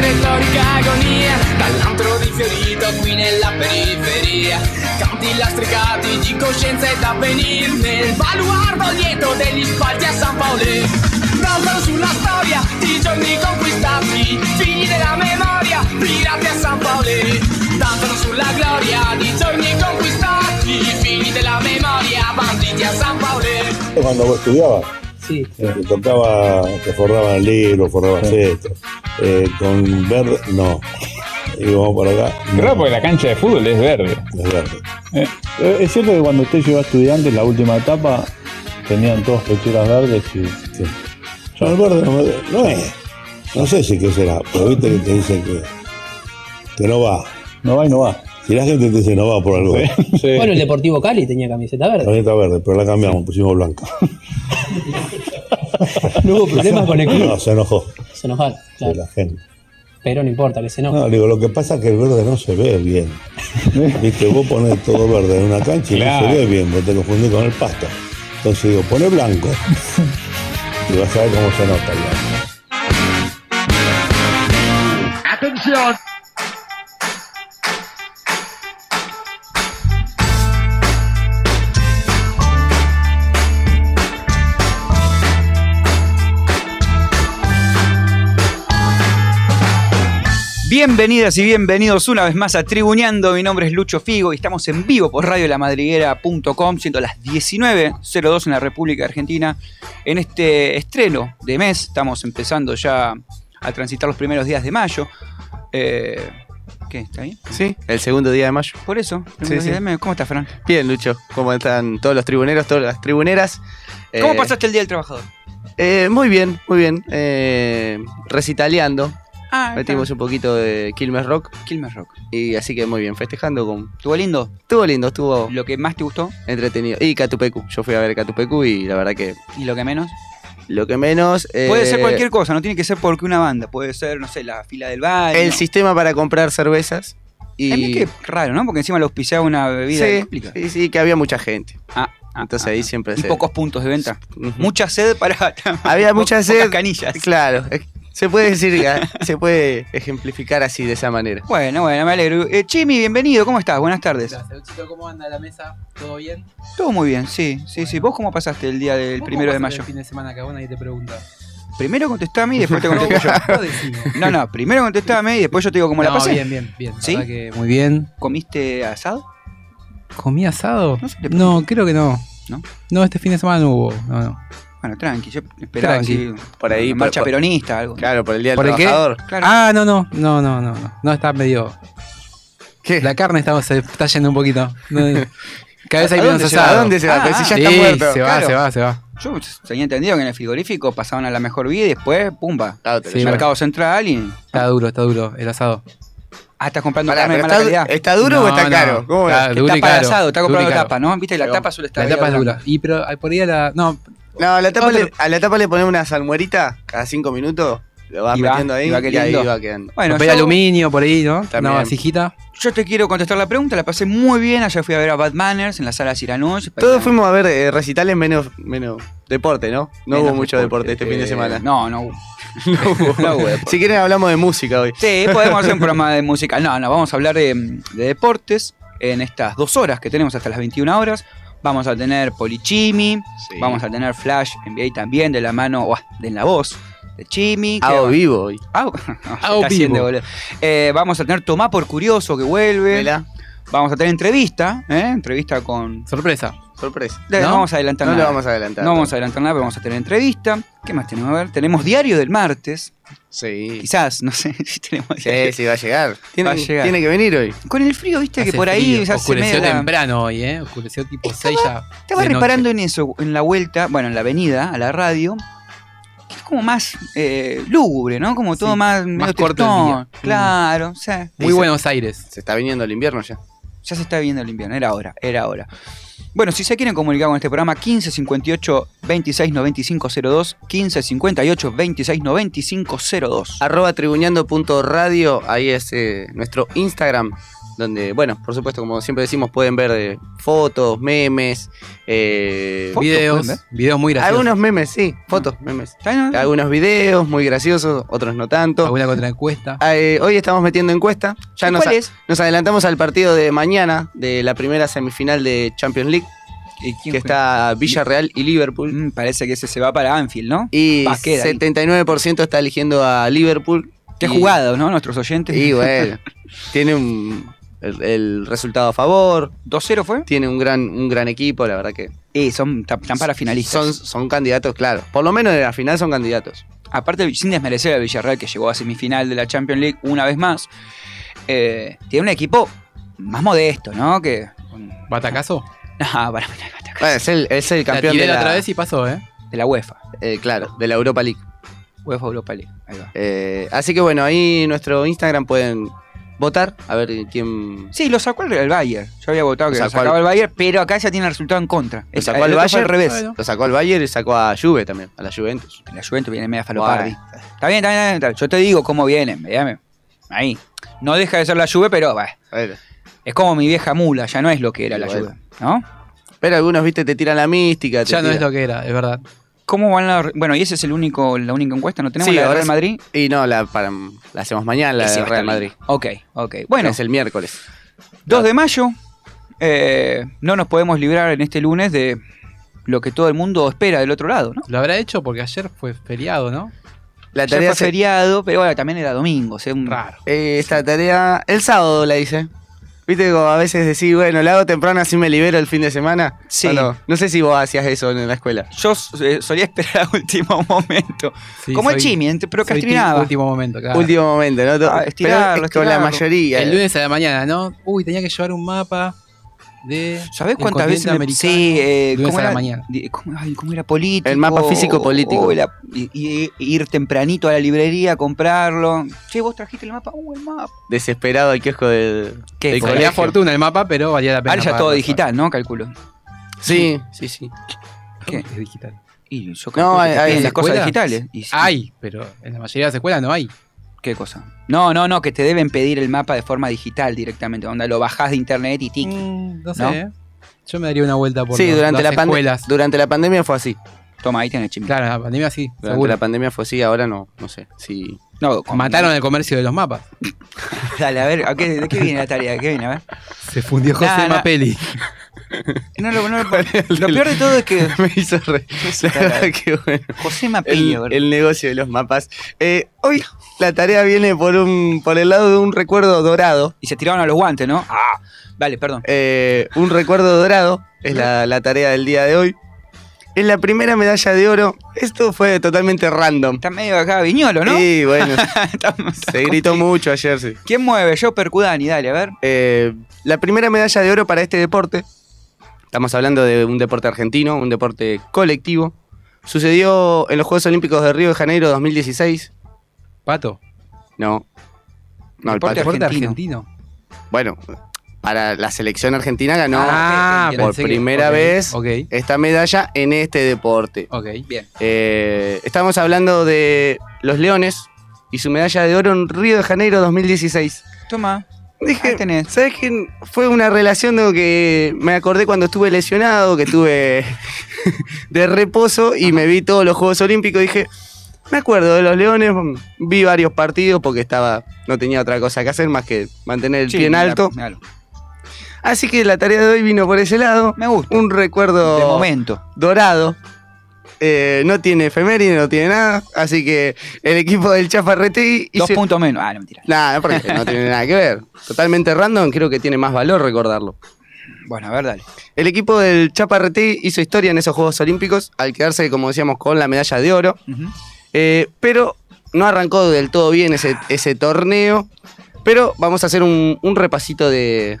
retorica agonia Dall'antro di Fiorito qui nella periferia. Canti lastricati di coscienza ed avvenir Nel baluardo lieto degli spalti a San Paolo Cantano sulla storia di giorni conquistati Figli della memoria, pirati a San Paolo Danzano sulla gloria di giorni conquistati Figli della memoria, banditi a San Paolo Cuando vos estudiabas, Sí, eh, te tocaba, te forraban el libro, forraban esto. Eh, con verde, no. Y vamos por acá. no, Claro, porque la cancha de fútbol es verde. es verde. Eh, Es cierto que cuando usted llegó a estudiante en la última etapa tenían todos pechuras verdes y Sí. Yo el verde no, me- no es. No sé si qué será, pero viste que te dicen que, que no va. no va y no va. Si la gente te dice no va por algo, Sí. Bueno, el Deportivo Cali tenía camiseta verde. camiseta verde, pero la cambiamos, pusimos blanca. No hubo problemas con el No, club. se enojó Se enojaron, de claro. la gente. Pero no importa que se enoje. No, digo, lo que pasa es que el verde no se ve bien. Viste, vos ponés todo verde en una cancha y Claro. no se ve bien, vos te confundís con el pasto. Entonces digo, poné blanco. Y vas a ver cómo se nota ya. Bienvenidas y bienvenidos una vez más a Tribuneando. Mi nombre es Lucho Figo y estamos en vivo por radiolamadriguera.com, siendo las 19.02 en la República Argentina. En este estreno de mes, estamos empezando ya a transitar los primeros días de mayo. Eh, ¿Qué? ¿Está bien? Sí, el segundo día de mayo. Por eso. Sí, sí. de. ¿Cómo estás, Fran? Bien, Lucho. ¿Cómo están todos los tribuneros, todas las tribuneras? ¿Cómo Eh, pasaste el Día del Trabajador? eh, muy bien, muy bien. Recitaleando. Ah, Metimos un poquito de Quilmes Rock. Quilmes Rock. Y así que muy bien, festejando con. ¿Estuvo lindo? Estuvo lindo, estuvo ¿Lo que más te gustó entretenido. Y Catupecu. Yo fui a ver Catupecu y la verdad que y lo que menos? lo que menos. eh, Puede ser cualquier cosa, no tiene que ser porque una banda. Puede ser, no sé, la fila del baño. El sistema para comprar cervezas. Y. A mí qué raro, ¿no? Porque encima lo auspiciaba una bebida sí, sí, sí, que había mucha gente. Ah, ah, Entonces ah, ahí ah. siempre Y se- pocos puntos de venta. Mucha sed para. Había mucha pocas sed. canillas. Claro, eh, se puede decir, se puede ejemplificar así de esa manera. Bueno, bueno, me alegro. Eh, Chimi, bienvenido, ¿cómo estás? Buenas tardes. Gracias. ¿Cómo anda la mesa? ¿Todo bien? Todo muy bien, sí, sí, sí. ¿Vos cómo pasaste el día del ¿Vos primero de mayo? El fin de semana que nadie te pregunta. Primero contestame y después te contesto yo. No. No, no, primero contestame y después yo te digo cómo la pasé. Bien, bien, bien. ¿Sí? que muy bien. ¿Comiste asado? ¿Comí asado? No sé, No, creo que no. ¿No? No, este fin de semana no hubo. No, no. Bueno, tranqui, yo esperaba Tranqui. así, Por ahí, una marcha por- peronista, algo. Claro, por el Día del ¿Por el qué? Trabajador. Claro. Ah, no, no. No, no, no. No, no está medio. ¿Qué? La carne está, se está yendo un poquito. No, cada vez hay ¿A menos dónde se va? asado. ¿A dónde se va? Ah, si ya Sí, está muerto. se va, Claro. se va, se va. Yo tenía entendido que en el frigorífico pasaban a la mejor vida y después, pumba. Claro, Sí, llevan. Mercado Central y. Está duro, está duro el asado. Ah, estás comprando Pará, carne de mala está, calidad. ¿Está duro o está no. caro? ¿Cómo es? Está duro y tapa de caro. asado, está y comprando tapa, ¿no? Viste, la Pero tapa suele estar La tapa es dura. Y pero por ahí a la. No, No, a la, tapa le, a la tapa le ponemos una salmuerita cada cinco minutos. Lo vas Y va, metiendo ahí y va y, ahí va quedando. Bueno, papel yo, aluminio por ahí, ¿no? También. Una vasijita. yo te quiero contestar la pregunta, la pasé muy bien. Ayer fui a ver a Bad Manners en la sala Ciranush. Todos fuimos a ver eh, recitales menos, menos deporte, ¿no? No hubo mucho deporte este fin de Eh, semana. No, no hubo. No hubo. No hubo deporte. si quieren hablamos de música hoy. Sí, podemos hacer un programa de música. No, no, vamos a hablar de, de deportes en estas dos horas que tenemos hasta las 21 horas. Vamos a tener Polichimi, Sí. vamos a tener Flash NBA también de la mano, uah, de la voz de Chimi. Hago vivo hoy. Ah, está haciendo, vivo. boludo. Eh, vamos a tener Tomá por Curioso que vuelve. Vela. Vamos a tener entrevista, ¿eh? Entrevista con. Sorpresa. Sorpresa. No, ¿No? vamos a adelantar No nada. lo vamos a adelantar. No vamos a adelantar nada, pero vamos a tener entrevista. ¿Qué más tenemos? A ver, tenemos diario del martes. Sí. Quizás, no sé si tenemos Sí, diario. sí, va a llegar. Tiene, Va a llegar. tiene que venir hoy. Con el frío, viste que por ahí frío. Oscureció temprano hoy, ¿eh? Oscureció tipo 6 ya. Estaba de reparando noche. en eso, en la vuelta, bueno, en la avenida, a la radio. como más eh, lúgubre, ¿no? Como todo Sí, más, más medio corto el. Mm. Claro, o sea, Muy Buenos Aires. Se está viniendo el invierno ya. ya se está viendo el invierno, era hora, era hora. Bueno, si se quieren comunicar con este programa, 15 58 26 95 02, 15 58 26 95 02. Arroba tribuñando.radio, ahí es eh, nuestro Instagram, donde, bueno, por supuesto, como siempre decimos, pueden ver eh, fotos, memes, eh, Fotos, Videos, videos muy graciosos. algunos memes, sí, fotos, memes. ¿Está bien? Algunos videos muy graciosos, otros no tanto. Alguna contraencuesta. Ah, eh, hoy estamos metiendo encuesta. Ya nos, ¿Cuál es? nos adelantamos al partido de mañana de la primera semifinal de Champions League, ¿Y quién que está Villarreal y Liverpool. Mm, parece que ese se va para Anfield, ¿no? Y ahí. 79% está eligiendo a Liverpool. Qué Y- jugado, ¿no? Nuestros oyentes. Y bueno, tiene un, el, el resultado a favor, 2-0 fue. tiene un gran, un gran equipo, la verdad que Y son, están para finalistas. son, son candidatos, claro. Por lo menos en la final son candidatos. Aparte, sin desmerecer a Villarreal, que llegó a semifinal de la Champions League una vez más, eh, tiene un equipo más modesto, ¿no? Que. ¿Batacazo? No, para, para, Bueno, es, el, es el La campeón tiré de la la, otra vez y pasó, ¿eh? de la UEFA. eh, claro, de la Europa League. UEFA Europa League. Ahí va. Eh, así que bueno, ahí en nuestro Instagram pueden votar a ver quién. Sí, lo sacó el, el Bayern. Yo había votado que Lo sacaba al- el Bayern, pero acá ya tiene el resultado en contra. Lo Es- sacó al Bayern. al revés. Bueno. Lo sacó al Bayern y sacó a Juve también, a la Juventus. La Juventus viene media falopardi. Bueno. Está bien, está bien, está bien. Yo te digo cómo vienen, véame. Ahí. No deja de ser la Juve, pero bah, es como mi vieja mula, ya no es lo que era la bueno. Juve, ¿no? Pero algunos, viste, te tiran la mística. te Ya no es lo que era, es verdad. ¿Cómo van la, Bueno, y ese es el único, la única encuesta, ¿no tenemos Sí, la de Real. Madrid? Y no, la, para, la hacemos mañana, la de Real Madrid. Ok, ok. Bueno, Es el miércoles. 2 de mayo, eh, no nos podemos librar en este lunes de lo que todo el mundo espera del otro lado, ¿no? Lo habrá hecho porque ayer fue feriado, ¿no? La Ayer tarea fue se- feriado, pero bueno, también era domingo, o sea, un- Raro. eh, esta tarea el sábado la hice. Viste como a veces decís, bueno, la hago temprano así me libero el fin de semana. Sí. ¿O No, no sé si vos hacías eso en la escuela. Yo eh, solía esperar a último momento. Sí, como el soy- Chimi, ent- soy procrastinaba. ti- Último momento, claro. Último momento, ¿no? Ah, Pero estirarlo, con la mayoría. El lunes a la mañana, ¿no? Uy, tenía que llevar un mapa de. ¿Sabés del cuántas veces? me-. Sí, eh, ¿cómo la era? mañana. Di- ¿Cómo, ay, cómo era político? El mapa físico político. Oh, la- y, y- ir tempranito a la librería a comprarlo. Che, vos trajiste el mapa. Uh, el mapa. Desesperado al kiosco del, ¿Qué? Valía fortuna el mapa, pero valía la pena. Ahora ya todo digital, ¿no? Calculo. Sí, sí, sí. ¿Qué? Es digital. Y yo No, calculo que hay- las cosas digitales. Y sí. Hay, pero en la mayoría de las escuelas no hay. ¿Qué cosa? No, no, no, que te deben pedir el mapa de forma digital directamente. Onda, lo bajás de internet y tic. Mm, no sé. ¿No? ¿eh? Yo me daría una vuelta por Sí, los- durante la, las pande- escuelas. durante la pandemia fue así. Toma, ahí tenés chimi. Claro, la pandemia sí, Durante seguro. la pandemia fue así, ahora no, no sé. Sí. No, con- Mataron el comercio de los mapas. Dale, a ver, ¿a qué- ¿de qué viene la tarea? ¿De qué viene? A ver. Se fundió José Nah, nah. No, lo, no, lo peor de todo es que Me hizo re. La verdad que bueno. José El, Mapelli, ¿verdad? el negocio de los mapas. Eh, hoy la tarea viene por un por el lado de un recuerdo dorado. Y se tiraron a los guantes, ¿no? Ah, vale, perdón. Eh, un recuerdo dorado es la, la tarea del día de hoy. Es la primera medalla de oro. Esto fue totalmente random. Está medio acá viñolo, ¿no? Y bueno, se gritó mucho ayer, sí. ¿Quién mueve? Yo, Percudani, dale, a ver. Eh, la primera medalla de oro para este deporte, estamos hablando de un deporte argentino, un deporte colectivo, sucedió en los Juegos Olímpicos de Río de Janeiro 2016. Pato. No. No, el Deporte pato- Deporte argentino. argentino. Bueno, para la selección argentina ganó Ah, por primera vez Ok, esta medalla en este deporte. ok. Bien. Eh, estamos hablando de los Leones y su medalla de oro en Río de Janeiro 2016. Toma. Dije. ¿sabes qué? Fue una relación de que me acordé cuando estuve lesionado, que estuve de reposo y me vi todos los Juegos Olímpicos. Dije, me acuerdo de los Leones, vi varios partidos porque estaba, no tenía otra cosa que hacer más que mantener el Sí, pie en alto. Así que la tarea de hoy vino por ese lado. Me gusta. Un recuerdo De momento. dorado. Eh, no tiene efeméride, no tiene nada. Así que el equipo del Chafarrete Dos hizo... puntos menos. Ah, no, mentira. Nada, porque no tiene nada que ver. Totalmente random, creo que tiene más valor recordarlo. Bueno, a ver, dale. El equipo del Chaparrete hizo historia en esos Juegos Olímpicos al quedarse, como decíamos, con la medalla de oro. Eh, pero no arrancó del todo bien ese, ese torneo. Pero vamos a hacer un, un repasito de,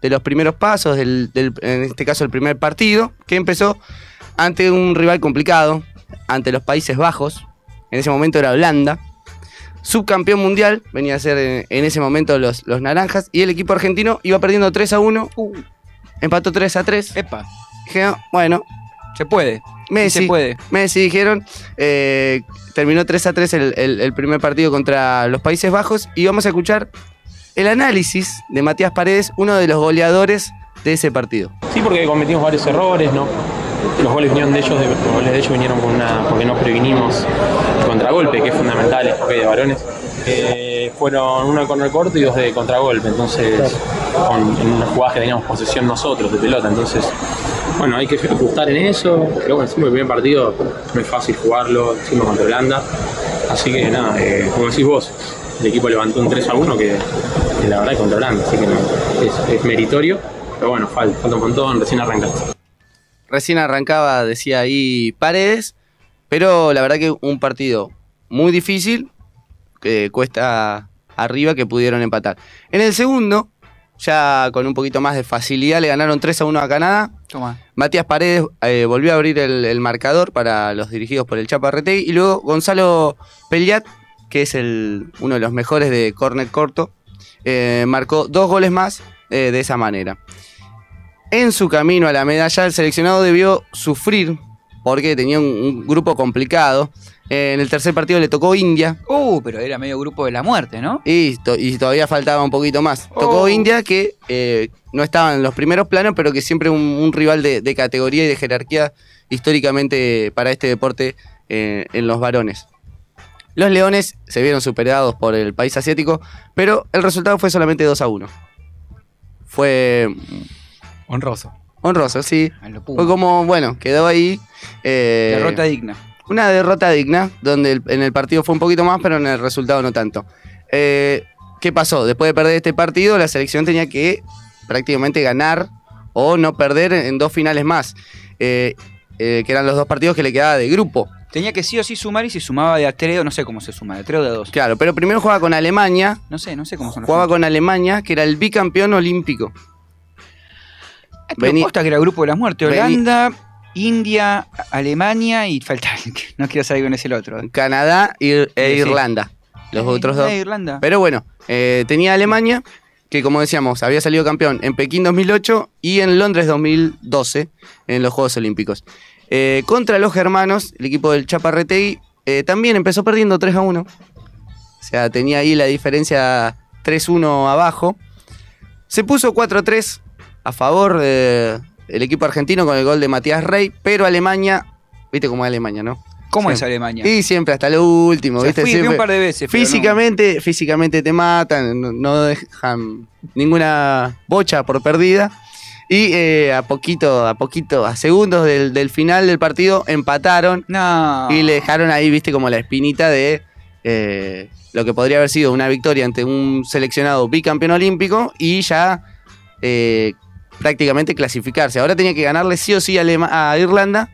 de los primeros pasos, del, del- en este caso el primer partido, que empezó ante un rival complicado, ante los Países Bajos. en ese momento era Holanda. Subcampeón mundial, venía a ser en, en ese momento los, los naranjas. Y el equipo argentino iba perdiendo 3 a 1. Empató 3 a 3. Epa, Dijeron, bueno, se puede. Messi. se puede. Messi dijeron. eh, terminó 3 a 3 el, el- el primer partido contra los Países Bajos. Y vamos a escuchar el análisis de Matías Paredes, uno de los goleadores de ese partido. Sí, porque cometimos varios errores, ¿no? Los goles vinieron de ellos, de- los goles de ellos vinieron con una, porque no previnimos el contragolpe, que es fundamental en hockey de varones. Eh, fueron uno de corner corto y dos de contragolpe, entonces con, en una jugada que teníamos posesión nosotros de pelota, entonces bueno, hay que ajustar en eso, pero bueno, siempre el primer partido no es fácil jugarlo, siempre contra Holanda, así que nada, eh, como decís vos, el equipo levantó un 3 a 1 que, que la verdad es contra Holanda, así que no, es, es meritorio, pero bueno, falta, falta un montón, recién arrancaste. Recién arrancaba, decía ahí Paredes, pero la verdad que un partido muy difícil, que cuesta arriba que pudieron empatar. En el segundo, ya con un poquito más de facilidad, le ganaron 3 a 1 a Canadá. Toma. Matías Paredes eh, volvió a abrir el, el marcador para los dirigidos por el Chapa Retegui. Y luego Gonzalo Pellat, que es el, uno de los mejores de córner corto, eh, marcó dos goles más eh, de esa manera. En su camino a la medalla, el seleccionado debió sufrir porque tenía un, un grupo complicado. Eh, en el tercer partido le tocó India Uh, pero era medio grupo de la muerte, ¿no? y, to- y todavía faltaba un poquito más. Tocó Oh. India, que eh, no estaba en los primeros planos, pero que siempre un, un rival de, de categoría y de jerarquía históricamente para este deporte eh, en los varones. Los Leones se vieron superados por el país asiático, pero el resultado fue solamente 2 a 1. Fue Honroso. honroso, sí. A. Fue como, bueno, quedó ahí. eh, Derrota digna. una derrota digna, donde el- en el partido fue un poquito más, pero en el resultado no tanto. Eh, ¿Qué pasó? Después de perder este partido, la selección tenía que prácticamente ganar o no perder en dos finales más, eh, eh, que eran los dos partidos que le quedaba de grupo. Tenía que sí o sí sumar y si sumaba de a tres, no sé cómo se suma, de tres o de dos. Claro, pero primero jugaba con Alemania, No sé, no sé cómo son los jugaba con Alemania, que era el bicampeón olímpico. Ah, vení- posta que era el grupo de la muerte. vení- Holanda, India, Alemania y falta. No quiero saber quién es el otro. Canadá e. Irlanda, los otros dos. Eh, Irlanda. Pero bueno, eh, tenía Alemania, que como decíamos, había salido campeón en Pekín 2008 y en Londres 2012, en los Juegos Olímpicos. Eh, contra los germanos, el equipo del Chaparretegui eh, también empezó perdiendo 3 a 1. O sea, tenía ahí la diferencia 3-1 abajo. Se puso 4-3 a favor del equipo argentino con el gol de Matías Rey, pero Alemania, viste cómo es Alemania, ¿no? ¿Cómo es. Alemania? Y siempre hasta lo último, O sea, ¿viste? fui, un par de veces. no- Físicamente, físicamente te matan, no, no dejan ninguna bocha por perdida. Y eh, a poquito, a poquito, a segundos del, del final del partido, empataron No. y le dejaron ahí, viste, como la espinita de eh, lo que podría haber sido una victoria ante un seleccionado bicampeón olímpico y ya eh, prácticamente clasificarse. Ahora tenía que ganarle sí o sí a, Alema- a Irlanda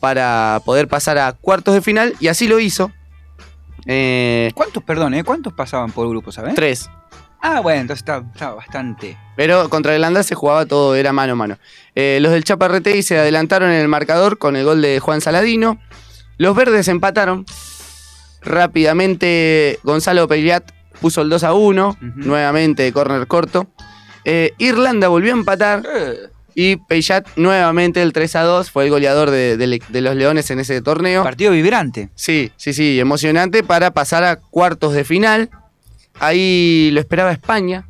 para poder pasar a cuartos de final y así lo hizo. Eh, ¿Cuántos, perdón, eh? ¿Cuántos pasaban por grupo, sabes? tres. Ah, bueno, entonces estaba, estaba bastante. Pero contra Irlanda se jugaba todo, era mano a mano. Eh, los del Chaparretegui se adelantaron en el marcador con el gol de Juan Saladino. Los verdes empataron. Rápidamente Gonzalo Pellat puso el 2 a 1, Ujú. nuevamente de córner corto. Eh, Irlanda volvió a empatar Eh, y Pellat nuevamente el 3 a 2 fue el goleador de, de- de los Leones en ese torneo. partido vibrante. Sí, sí, sí, emocionante para pasar a cuartos de final. Ahí lo esperaba España,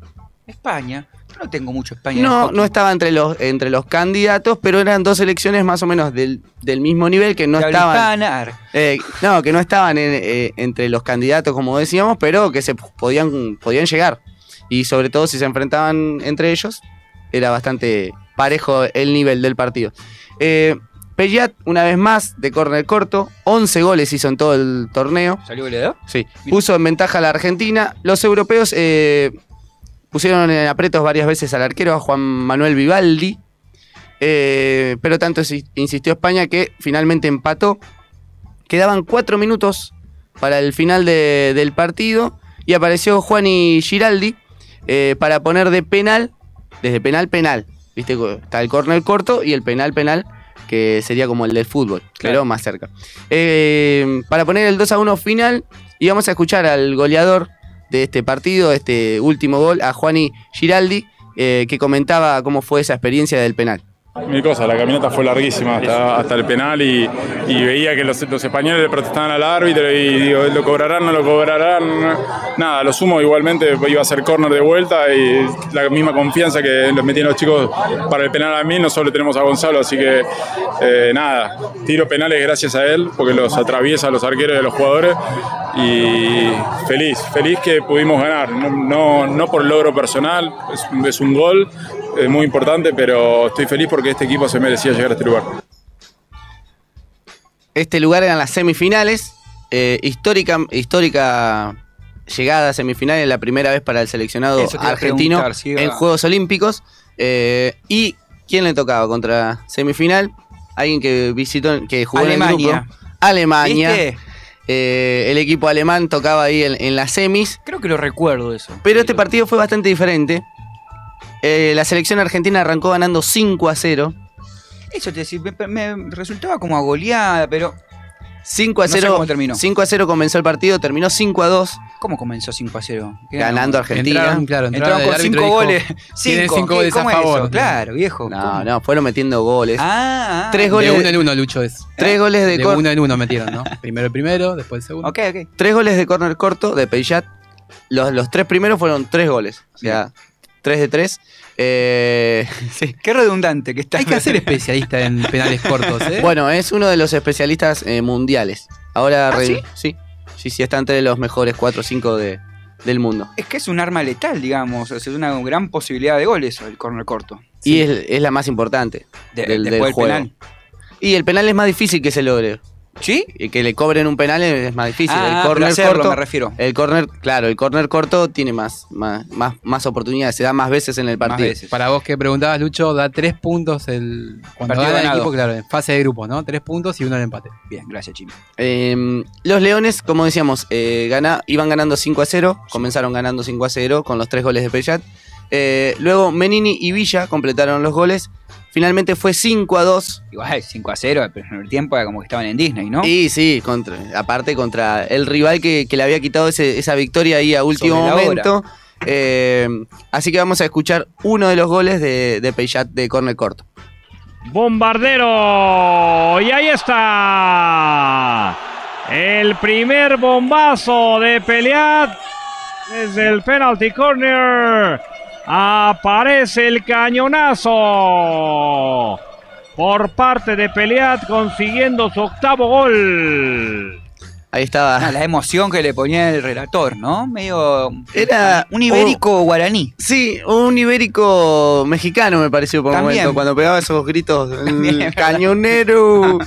España. Yo no tengo mucho España. No, no estaba entre los, entre los candidatos, pero eran dos selecciones más o menos del, del mismo nivel que no estaban. eh, no, que no estaban en, eh, entre los candidatos, como decíamos, pero que se podían, podían llegar. Y sobre todo si se enfrentaban entre ellos, era bastante parejo el nivel del partido. Eh, Pellat, una vez más, de córner corto, 11 goles hizo en todo el torneo. ¿Salió goleador? Sí, puso en ventaja a la Argentina. Los europeos eh, pusieron en apretos varias veces al arquero, a Juan Manuel Vivaldi. Eh, pero tanto insi- insistió España que finalmente empató. Quedaban cuatro minutos para el final de- del partido y apareció Juani Giraldi eh, para poner de penal, desde penal penal. Viste, está el córner corto y el penal penal que sería como el del fútbol, Claro. pero más cerca. Eh, para poner el 2 a 1 final, y vamos a escuchar al goleador de este partido, este último gol, a Juani Giraldi, eh, que comentaba cómo fue esa experiencia del penal. Mil cosas, la caminata fue larguísima hasta, el penal y, veía que los, españoles le protestaban al árbitro y digo, ¿lo cobrarán, no lo cobrarán? Nada, lo sumo igualmente, iba a ser córner de vuelta y la misma confianza que los metían los chicos para el penal a mí, no solo tenemos a Gonzalo, así que eh, nada, tiro penales gracias a él porque los atraviesa a los arqueros y a los jugadores y feliz, feliz que pudimos ganar, no, no, no por logro personal, es, es un gol, es muy importante, pero estoy feliz porque este equipo se merecía llegar a este lugar. Este lugar eran las semifinales. eh, histórica, histórica llegada a semifinales, la primera vez para el seleccionado argentino si en Juegos Olímpicos. eh, ¿Y quién le tocaba contra semifinal? Alguien que visitó, que jugó en el grupo. Alemania. ¿Viste? Eh, el equipo alemán tocaba ahí en, en las semis. Creo que lo recuerdo eso. Pero este partido fue bastante diferente. Eh, la selección argentina arrancó ganando 5 a 0. Eso te decía, me, me resultaba como a goleada, pero 5 a No sé 0. cómo terminó. 5 a 0 comenzó el partido, terminó 5 a 2. ¿cómo comenzó 5 a 0? ¿Qué Ganando? Argentina. Entraron, claro, entraron, Entraron con árbitro 5 dijo, goles. Tienen Cinco. cinco ¿Qué- goles a favor. eso? Claro, viejo. No, ¿Cómo? no, fueron metiendo goles. Ah, ah. Tres De goles. uno en uno, Lucho es. Tres goles de, De cor- uno en uno metieron, ¿no? Primero el primero, después el segundo. Ok, ok. tres goles de córner corto de Peyat. Los, los tres primeros fueron tres goles. O sea, tres de tres. Eh, sí. Qué redundante que está. Hay que ser especialista en penales cortos, ¿eh? Bueno, es uno de los especialistas eh, mundiales. Ahora ¿Ah, re- sí? sí. Sí, sí, está entre los mejores 4 o 5 de, del mundo. Es que es un arma letal, digamos. Es una gran posibilidad de gol eso, el corner corto. Y es, es la más importante. De- del- del del juego. penal. Y el penal es más difícil que se logre. ¿Sí? Y que le cobren un penal es más difícil. Ah, el corner hacerlo, corto. me refiero. El corner, claro, el corner corto tiene más, más, más, más oportunidades, se da más veces en el Más partido. veces. Para vos que preguntabas, Lucho, da tres puntos el cuando Partido gana el equipo, claro, en fase de grupo, ¿no? Tres puntos y uno en empate. Bien, gracias, Chimi. Eh, los Leones, como decíamos, eh, gana- iban ganando 5 a 0, comenzaron ganando 5 a 0 con los tres goles de Peyat. Eh, luego Menini y Villa completaron los goles. Finalmente fue 5 a 2. Igual, 5 a 0, el primer tiempo era como que estaban en Disney, ¿no? Y sí, contra, aparte contra el rival que, que le había quitado ese- esa victoria ahí a último momento. Eh, así que vamos a escuchar uno de los goles de, de Peyat de córner corto. Bombardero. Y ahí está. El primer bombazo de Peleat. Desde el penalty corner. Aparece el cañonazo. Por parte de Peleat consiguiendo su octavo gol. Ahí estaba. La emoción que le ponía el relator, ¿no? Medio. Era Un ibérico guaraní. Sí, un ibérico mexicano me pareció por un momento, cuando pegaba esos gritos. También, "Mm, ¿verdad? cañonero.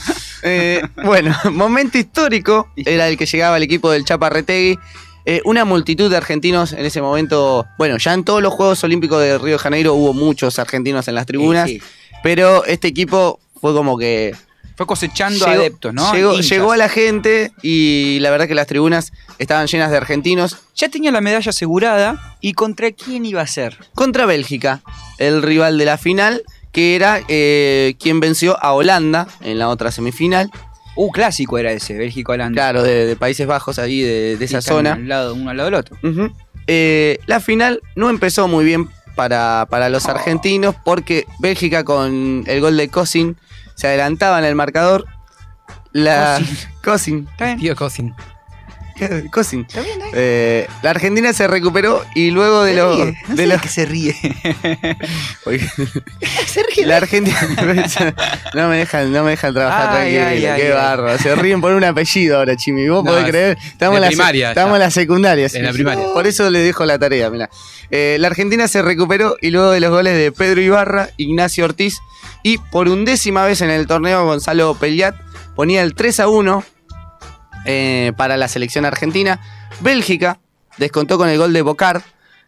Eh, bueno, momento histórico era el que llegaba el equipo del Chaparretegui. Eh, una multitud de argentinos en ese momento. Bueno, ya en todos los Juegos Olímpicos de Río de Janeiro hubo muchos argentinos en las tribunas, Sí, sí. pero este equipo fue como que Fue cosechando llegó, adeptos, ¿no? llegó a la gente y la verdad que las tribunas estaban llenas de argentinos. Ya tenía la medalla asegurada. ¿Y contra quién iba a ser? contra Bélgica, el rival de la final, que era eh, quien venció a Holanda en la otra semifinal. Uh, clásico era ese, Bélgica-Holanda. Claro, de, de Países Bajos, ahí de, de esa zona. Al lado, uno al lado del otro. Eh, la final no empezó muy bien para, para los argentinos porque Bélgica con el gol de Cosin se adelantaba en el marcador. La Cosin. ¿Está bien? Tío Cosin. Cosin. ¿Está bien, eh? Eh, la Argentina se recuperó y luego de los. No de sé los que se ríe. Se ríe. La Argentina. no me dejan, no me dejan trabajar Ay, tranquilo. ay, ay, qué ay. barro. Se ríen por un apellido ahora, Chimi. ¿Vos No, podés creer? Estamos en la, primaria estamos en la secundaria. sí, En la primaria. Por eso le dejo la tarea, mira. la Argentina se recuperó y luego de los goles de Pedro Ibarra, Ignacio Ortiz y por undécima vez en el torneo Gonzalo Peliat ponía el 3 a 1 eh, para la selección argentina. Bélgica descontó con el gol de Bocard.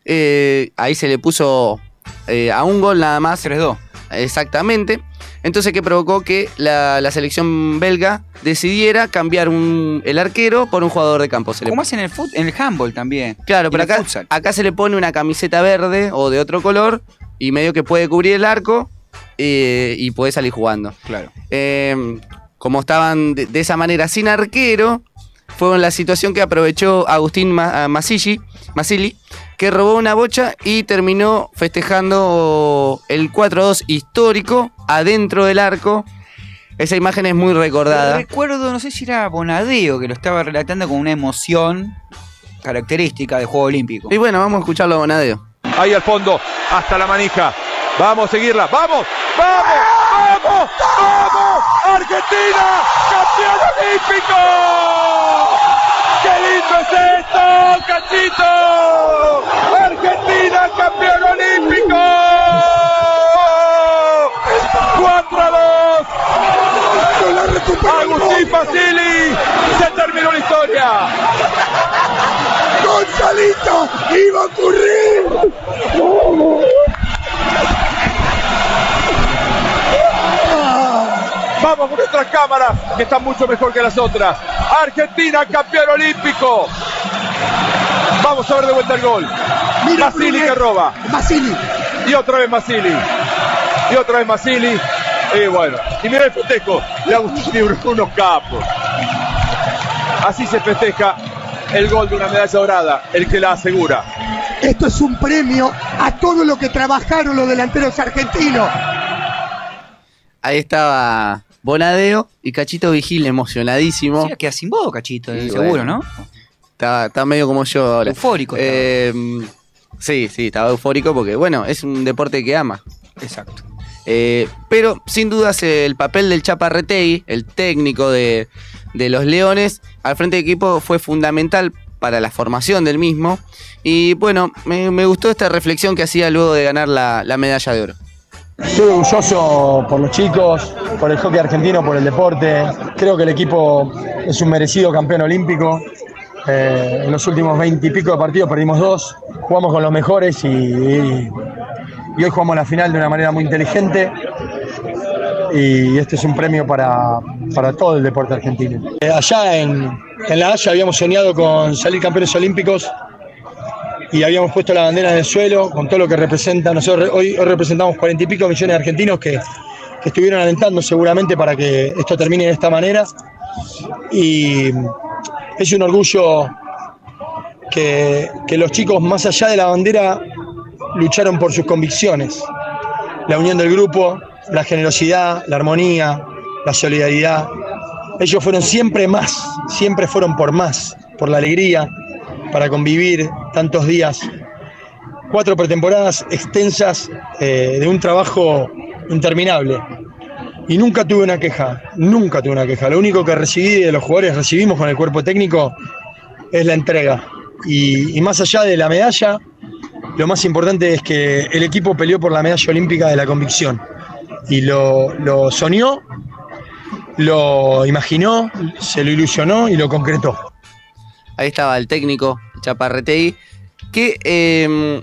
Eh, ahí se le puso eh, a un gol nada más. 3-2. Exactamente. Entonces, que provocó que la, la selección belga decidiera cambiar un- el arquero por un jugador de campo. Se ¿Cómo hacen en el fut en el handball también? Claro, pero acá, se le pone una camiseta verde o de otro color y medio que puede cubrir el arco eh, y podés salir jugando. Claro. Eh, como estaban de, de esa manera sin arquero, fue la situación que aprovechó Agustín ah, Masilli, Masilli, que robó una bocha y terminó festejando el 4-2 histórico adentro del arco. Esa imagen es muy recordada. Recuerdo, no sé si era Bonadeo que lo estaba relatando con una emoción característica de Juego Olímpico. Y bueno, vamos a escucharlo a Bonadeo. Ahí al fondo, hasta la manija. Vamos a seguirla. ¡Vamos! ¡Vamos! ¡Vamos! ¡Vamos! ¡Argentina! ¡Campeón olímpico! ¡Qué lindo es esto, cachito! ¡Argentina campeón olímpico! ¡4 a 2! Agustín Basili, se terminó la historia. ¡Gonzalito! ¡Iba a ocurrir! Vamos con nuestras cámaras, que están mucho mejor que las otras. Argentina, campeón olímpico. Vamos a ver de vuelta el gol. Masili que roba. Masili. Y otra vez Masili. Y otra vez Masili. Y bueno, y mira el festejo de Agustín y Bruno Capos. Así se festeja el gol de una medalla dorada, el que la asegura. Esto es un premio a todo lo que trabajaron los delanteros argentinos. Ahí estaba Bonadeo y Cachito Vigil emocionadísimo. Sí, queda sin voz, Cachito, Sí, seguro, bueno. ¿no? Está, está medio como yo ahora. Eufórico. Eh, sí, sí, estaba eufórico porque, bueno, es un deporte que ama. Exacto. Eh, pero sin dudas el papel del Chaparretegui, el técnico de, de los Leones, al frente de equipo fue fundamental para la formación del mismo. Y bueno, me, me gustó esta reflexión que hacía luego de ganar la, la medalla de oro. Estoy orgulloso por los chicos, por el hockey argentino, por el deporte. Creo que el equipo es un merecido campeón olímpico. Eh, en los últimos 20 y pico de partidos perdimos dos, jugamos con los mejores y, hoy jugamos la final de una manera muy inteligente. Y este es un premio para, para todo el deporte argentino. Eh, allá en, en La Haya habíamos soñado con salir campeones olímpicos y habíamos puesto la bandera en el suelo con todo lo que representa. Nosotros hoy, hoy representamos cuarenta y pico millones de argentinos que, que estuvieron alentando seguramente para que esto termine de esta manera. Y es un orgullo que, que los chicos, más allá de la bandera, lucharon por sus convicciones. La unión del grupo, la generosidad, la armonía, la solidaridad. Ellos fueron siempre más, siempre fueron por más, por la alegría, para convivir tantos días. Cuatro pretemporadas extensas eh, de un trabajo interminable. Y nunca tuve una queja, nunca tuve una queja. Lo único que recibí de los jugadores, recibimos con el cuerpo técnico, es la entrega. Y, más allá de la medalla, lo más importante es que el equipo peleó por la medalla olímpica de la convicción. Y lo, lo soñó, lo imaginó, se lo ilusionó y lo concretó. Ahí estaba el técnico Chaparretegui, que eh,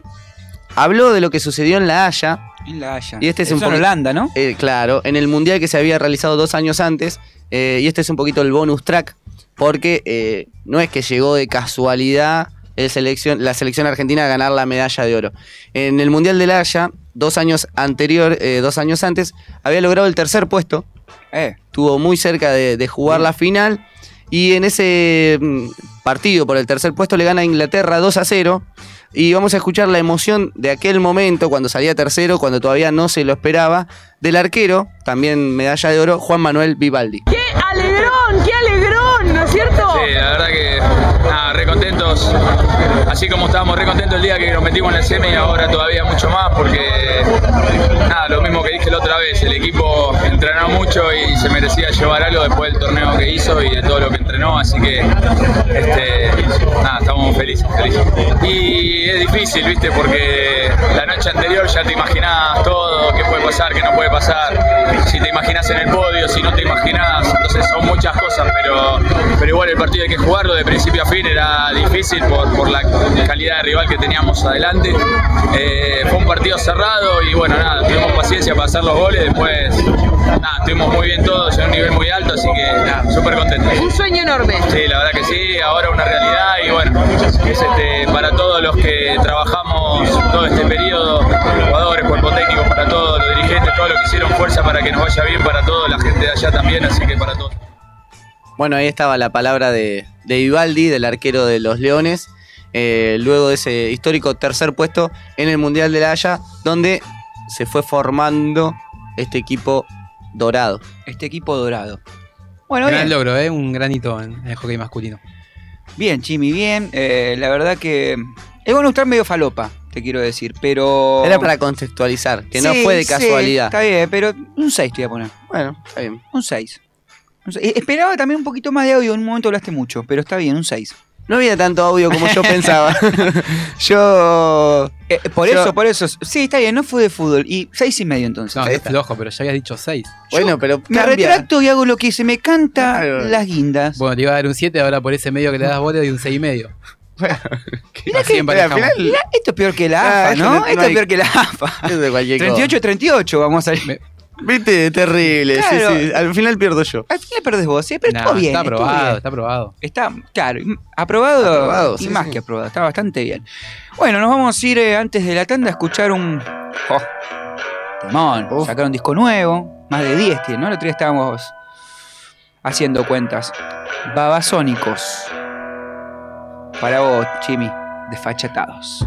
habló de lo que sucedió en La Haya. En La Haya. Y este es Eso un en Holanda, ¿no? Eh, claro, en el mundial que se había realizado dos años antes. eh, y este es un poquito el bonus track, porque eh, no es que llegó de casualidad el selección, la selección argentina a ganar la medalla de oro. En el mundial de La Haya, dos años anterior, dos años antes, había logrado el tercer puesto. Estuvo muy cerca de, de jugar la final. Y en ese mm, partido por el tercer puesto le gana a Inglaterra 2 a 0. Y vamos a escuchar la emoción de aquel momento, cuando salía tercero, cuando todavía no se lo esperaba, del arquero, también medalla de oro, Juan Manuel Vivaldi. ¡Qué alegrón! ¡Qué alegrón! ¿No es cierto? Sí, la verdad que nada, re contentos. Así como estábamos re contentos el día que nos metimos en el semi, ahora todavía mucho más porque nada, lo mismo que dije la otra vez, el equipo entrenó mucho y se merecía llevar algo después del torneo que hizo y de todo lo que entrenó, así que este, nada, estamos felices, felices. Y es difícil, viste, porque la noche anterior ya te imaginabas todo, qué puede pasar, qué no puede pasar, si te imaginas en el podio, si no te imaginas, entonces son muchas cosas, pero, pero igual el partido hay que jugarlo de principio a fin, era difícil por, por la calidad de rival que teníamos adelante. Eh, fue un partido cerrado y bueno, nada, tuvimos paciencia para hacer los goles, después nada, estuvimos muy bien todos en un nivel muy alto, así que nada, súper contentos. Un sueño enorme. Sí, la verdad que sí, ahora una realidad y bueno, es este, para todos los que trabajamos todo este periodo, jugadores, cuerpo técnico, para todos los dirigentes, todo lo que hicieron fuerza para que nos vaya bien para toda la gente de allá también, así que para todos. Bueno, ahí estaba la palabra de, de Vivaldi, del arquero de los Leones, eh, luego de ese histórico tercer puesto en el Mundial de la Haya, donde se fue formando este equipo dorado. Este equipo dorado. Bueno, gran bien. logro, ¿eh? un granito en el hockey masculino. Bien, Chimi, bien. Eh, la verdad que es bueno estar medio falopa, te quiero decir, pero... Era para contextualizar, que no fue de sí, casualidad. está bien, pero un 6 te voy a poner. Bueno, está bien. Un 6. Un seis. Eh, Esperaba también un poquito más de audio, en un momento hablaste mucho, pero está bien, un 6. No había tanto audio como yo pensaba. yo. Eh, por yo- eso, por eso. Sí, está bien, no fue de fútbol. Y 6 y medio entonces. No, está. flojo, pero ya habías dicho 6. Bueno, pero Me cambia. retracto y hago lo que se me canta Claro. las guindas. Bueno, te iba a dar un 7, ahora por ese medio que le das vos le doy un 6 y medio. Mirá Así que- final- Mirá, esto es peor que la Ah, AFA, esto ¿no? no- no esto hay- es peor que la AFA. Es de cualquier 38 38 vamos a salir. Viste, terrible. sí, Claro. sí. Al final pierdo yo. Al final perdés vos, ¿sí? pero Nah, estuvo bien. está aprobado, bien. está aprobado. Está, claro, aprobado, Aprobado, y sí, más sí. que aprobado, está bastante bien. Bueno, nos vamos a ir eh, antes de la tanda a escuchar un. Oh, temón, Uf. sacaron disco nuevo, más de 10 tiene, ¿no? El otro día estábamos haciendo cuentas. Babasónicos. Para vos, Chimi, desfachatados.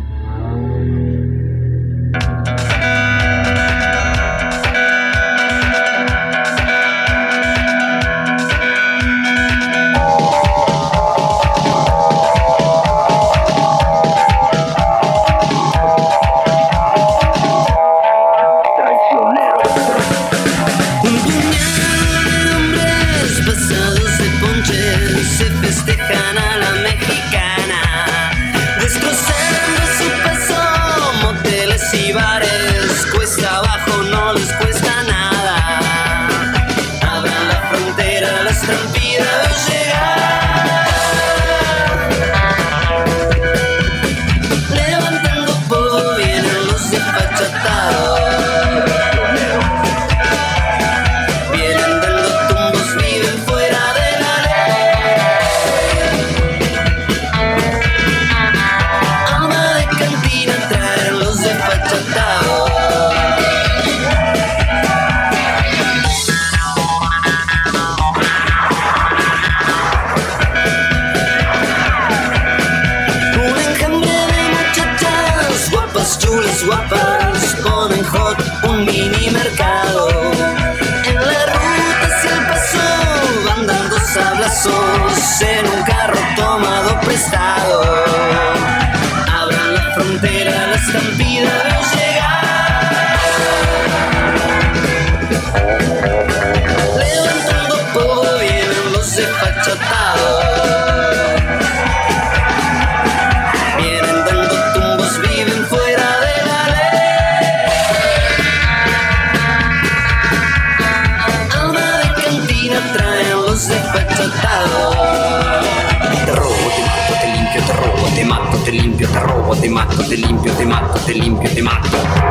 Robo, te mato, te limpio, te mato, te limpio, te mato.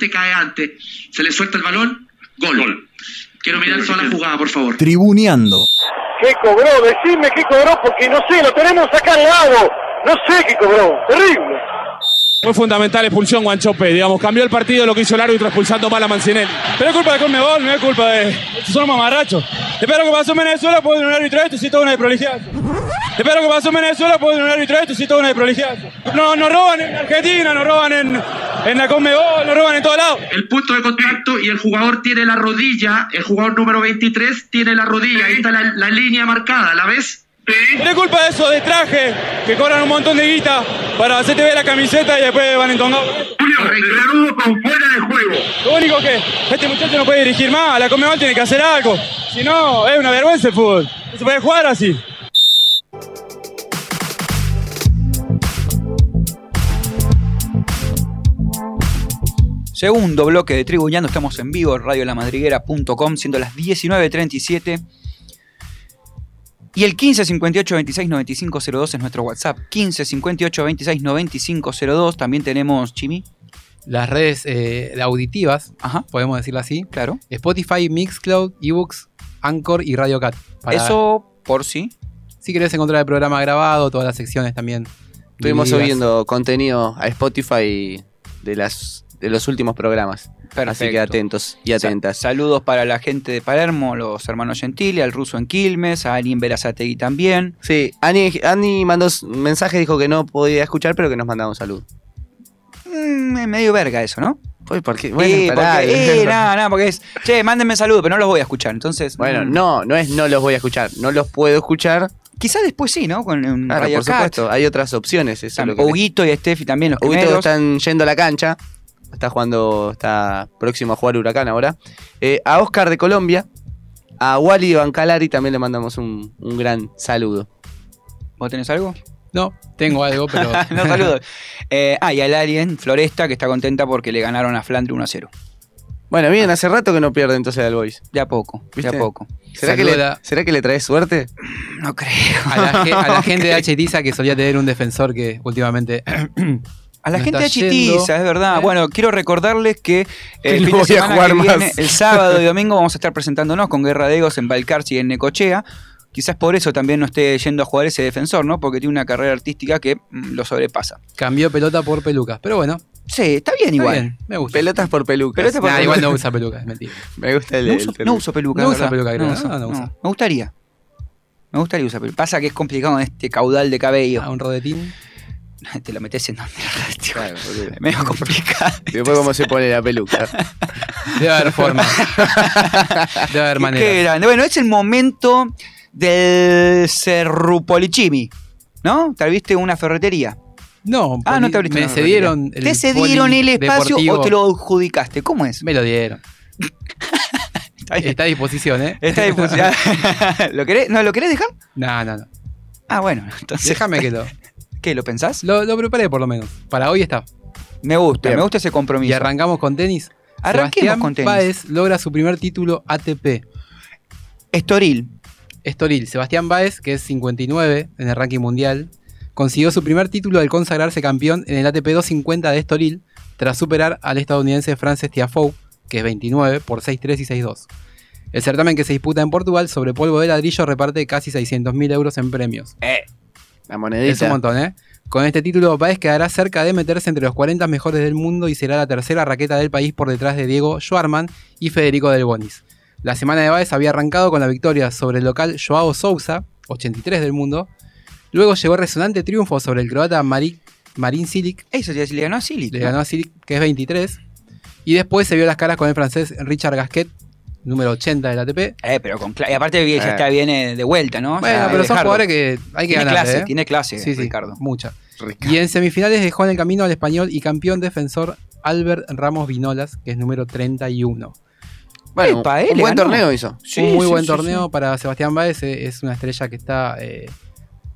Antes, cae antes, cae antes. Se le suelta el balón, gol. Quiero mirar toda la jugada, por favor. Tribuneando. ¿Qué cobró? Decime qué cobró porque no sé, lo tenemos acá al lado. No sé qué cobró. Terrible. Fue fundamental expulsión Guanchope, digamos, cambió el partido lo que hizo el árbitro expulsando mal a Mancinelli. Pero es culpa de Conmebol, no es culpa de... Estos son mamarrachos. Espero que pasó en Venezuela, puede un árbitro esto, sí, toda una desprolijidad. Espero que pasó en Venezuela, puede un árbitro esto, sí, toda una desprolijidad. No, nos roban en Argentina, nos roban en, en la Conmebol, nos roban en todos lados. El punto de contacto y el jugador tiene la rodilla, el jugador número 23 tiene la rodilla, ahí está la, la línea marcada, ¿la ves? Es culpa de eso, de traje, que cobran un montón de guita para hacerte ver la camiseta y después van entongados. Julio, con fuera de juego. Lo único que este muchacho no puede dirigir más, la Conmebol tiene que hacer algo. Si no, es una vergüenza el fútbol. No se puede jugar así. Segundo bloque de Tribuñando, estamos en vivo, radiolamadriguera.com, siendo las 19.37. Y el 15 58 26 95 02 es nuestro WhatsApp. 15 58 26 95 02. También tenemos Chimi. Las redes eh, auditivas, podemos decirlo así. Claro. Spotify, Mixcloud, eBooks, Anchor y Radio Cat. Para- Eso por sí. Si querés encontrar el programa grabado, todas las secciones también. Estuvimos subiendo contenido a Spotify de las de los últimos programas. Así Perfecto. que atentos y atentas. Saludos para la gente de Palermo, los hermanos Gentili, al ruso en Quilmes, a Ani en Verazategui también. Sí, Ani, Ani mandó un mensaje, dijo que no podía escuchar, pero que nos mandaba un saludo. Mm, medio verga eso, ¿no? Pues, ¿por qué? Sí, Bueno, pará, porque, eh, nada, nada, porque es, che, mándenme saludos, pero no los voy a escuchar. Entonces, Bueno, mm, no, no es no los voy a escuchar, no los puedo escuchar. Quizás después sí, ¿no? Con un Claro, por supuesto, hay otras opciones. Eso es Están lo que Huguito y Steffi también, los Huguito están yendo a la cancha. Está jugando, está próximo a jugar Huracán ahora. Eh, a Oscar de Colombia. A Wally Bancalari también le mandamos un, un gran saludo. ¿Vos tenés algo? No, tengo algo, pero. no, saludos. Eh, ah, y al Alien Floresta, que está contenta porque le ganaron a Flandre 1 a 0. Bueno, bien, hace rato que no pierde entonces al Boys. De a poco, de ¿Viste? a poco. ¿Será que, le, ¿Será que le traes suerte? No creo. A la, ge- a la gente de H. que solía tener un defensor que últimamente. A la gente de. Chitiza, es verdad. Bueno, quiero recordarles que eh, Que el no fin de voy a semana jugar que más. viene, el sábado y domingo, vamos a estar presentándonos con Guerra de Egos en Balcarce y en Necochea. Quizás por eso también no esté yendo a jugar ese defensor, ¿no? Porque tiene una carrera artística que mm, lo sobrepasa. Cambió pelota por pelucas. Pero bueno. Sí, está bien igual. bien, me gusta. Pelotas por pelucas. Pelotas por Nah, pelucas. igual no usa pelucas, es mentira. Me gusta el, No el uso, término. no uso peluca. No usa verdad. peluca, creo, No, ¿no? uso, No, no usa. Me gustaría. Me gustaría usar peluca. Pasa que es complicado con este caudal de cabello. Ah, un rodetín. Te lo metes en donde Claro, porque- Es medio complicado. Después cómo se pone la peluca. Debe haber forma. Debe haber Qué manera. grande. Bueno, es el momento del Cerrupolichimi. ¿No? ¿Te viste una ferretería? No, Ah, no te abriste me cedieron ferretería. ¿Te el cedieron el espacio o te lo adjudicaste? ¿Cómo es? Me lo dieron. Está a disposición, ¿eh? Está difusión. ¿Lo querés? ¿No lo querés dejar? No, no, no. Ah, bueno. Entonces, Déjame que lo, ¿Qué? ¿Lo pensás? lo. Lo preparé por lo menos. Para hoy está. Me gusta, Bien. me gusta ese compromiso. Y arrancamos con tenis. Arranquemos Sebastián con tenis. Báez logra su primer título ATP. Estoril. Estoril. Sebastián Báez, que es 59 en el ranking mundial, consiguió su primer título al consagrarse campeón en el ATP 250 de Estoril, tras superar al estadounidense Frances Tiafoe, que es 29, por 6-3 y 6-2. El certamen que se disputa en Portugal sobre polvo de ladrillo reparte casi 600.000 euros en premios. La monedita. Es un montón, ¿eh? Con este título, Baez quedará cerca de meterse entre los 40 mejores del mundo y será la tercera raqueta del país por detrás de Diego Schwarman y Federico Del Bonis. La semana de Baez había arrancado con la victoria sobre el local Joao Sousa, 83 del mundo. Luego llegó el resonante triunfo sobre el croata Marin Cilic, Eso le ganó a Silic. le ganó a Cilic, que es 23. Y después se vio las caras con el francés Richard Gasquet, número 80 del ATP. Eh, pero con y aparte ya Eh. está, viene de vuelta, ¿no? Bueno, pero son jugadores que hay que tiene ganar. clase, tiene clase, Sí, sí, Ricardo. Mucha. Y en semifinales dejó en el camino al español y campeón defensor Albert Ramos Vinolas, que es número 31. Bueno, Epa, eh, un buen ganó. torneo hizo. Sí, un muy sí, buen sí, torneo sí. para Sebastián Báez. eh, Es una estrella que está. eh,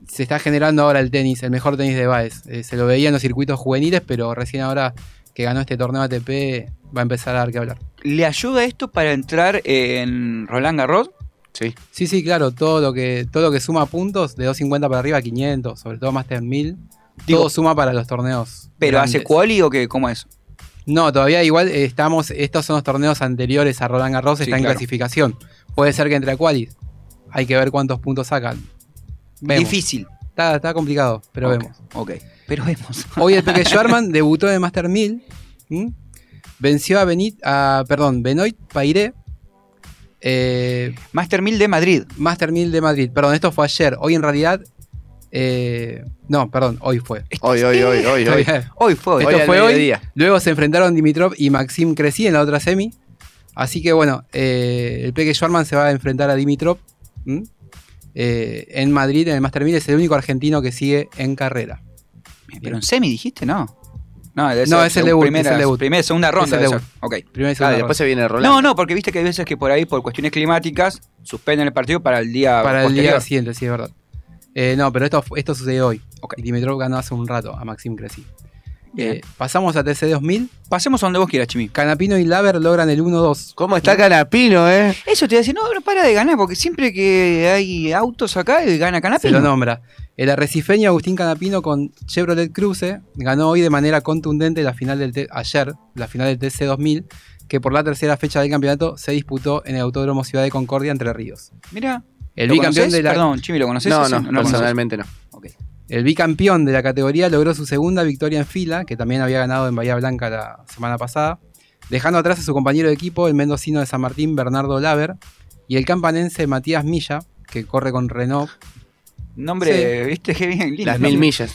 se está generando ahora el tenis, el mejor tenis de Báez. Eh, se lo veía en los circuitos juveniles, pero recién ahora que ganó este torneo ATP va a empezar a dar que hablar. ¿Le ayuda esto para entrar en Roland Garros? Sí. Sí, sí, claro, todo lo que, todo lo que suma puntos, de 250 para arriba a 500, sobre todo Master 1000, Digo, todo suma para los torneos. ¿Pero hace quali o qué? ¿Cómo es? No, todavía igual eh, estamos. Estos son los torneos anteriores a Roland Garros, Sí, está en clasificación. Puede ser que entre a Qualis. Hay que ver cuántos puntos sacan. Vemos. Difícil. Está, está complicado, pero vemos. Ok, pero vemos. Hoy el Peque Schwarman debutó en el Master 1000. ¿m? Venció a Benit, a, perdón, Benoit Pairé. Eh, Master 1000 de Madrid. Master 1000 de Madrid. Perdón, esto fue ayer. Hoy en realidad. eh, no, perdón, hoy fue. Hoy, hoy, hoy, hoy, hoy. Hoy fue hoy. Esto Hoy fue hoy. Luego se enfrentaron Dimitrov y Maxim Cressy en la otra semi. Así que bueno, eh, el Peque Schwarman se va a enfrentar a Dimitrov. Eh, en Madrid, en el Master 1000. Es el único argentino que sigue en carrera. Pero en semi dijiste, ¿no? No, debe No, ser es el debut, Primera, es el debut. primera, segunda Es ronda. el debut. Primera y Ah, y después se viene Roland. No, no, porque viste que hay veces que por ahí, por cuestiones climáticas, suspenden el partido para el día Para el día siguiente, sí, es verdad. Eh, no, pero esto, esto sucedió hoy. Y Dimitrov ganó hace un rato a Maxim Cressy. Eh, pasamos a TC 2000. Pasemos a donde vos quieras, Chimi. Canapino y Laver logran el 1-2. ¿Cómo está Canapino, eh? Eso te iba a decir, no, no para de ganar, porque siempre que hay autos acá, gana Se Canapino. lo nombra. El arrecifeño Agustín Canapino con Chevrolet Cruze ganó hoy de manera contundente la final del T- ayer, la final del TC 2000, que por la tercera fecha del campeonato se disputó en el Autódromo Ciudad de Concordia, Entre Ríos. Mira. El ¿Lo bicampeón de la Perdón, Chimi, ¿lo conoces? No, no, conoces. personalmente no. El bicampeón de la categoría logró su segunda victoria en fila, que también había ganado en Bahía Blanca la semana pasada, dejando atrás a su compañero de equipo, el mendocino de San Martín, Bernardo Laver, y el campanense Matías Milla, que corre con Renault. Nombre, Sí. viste qué bien lindo. Las mil millas.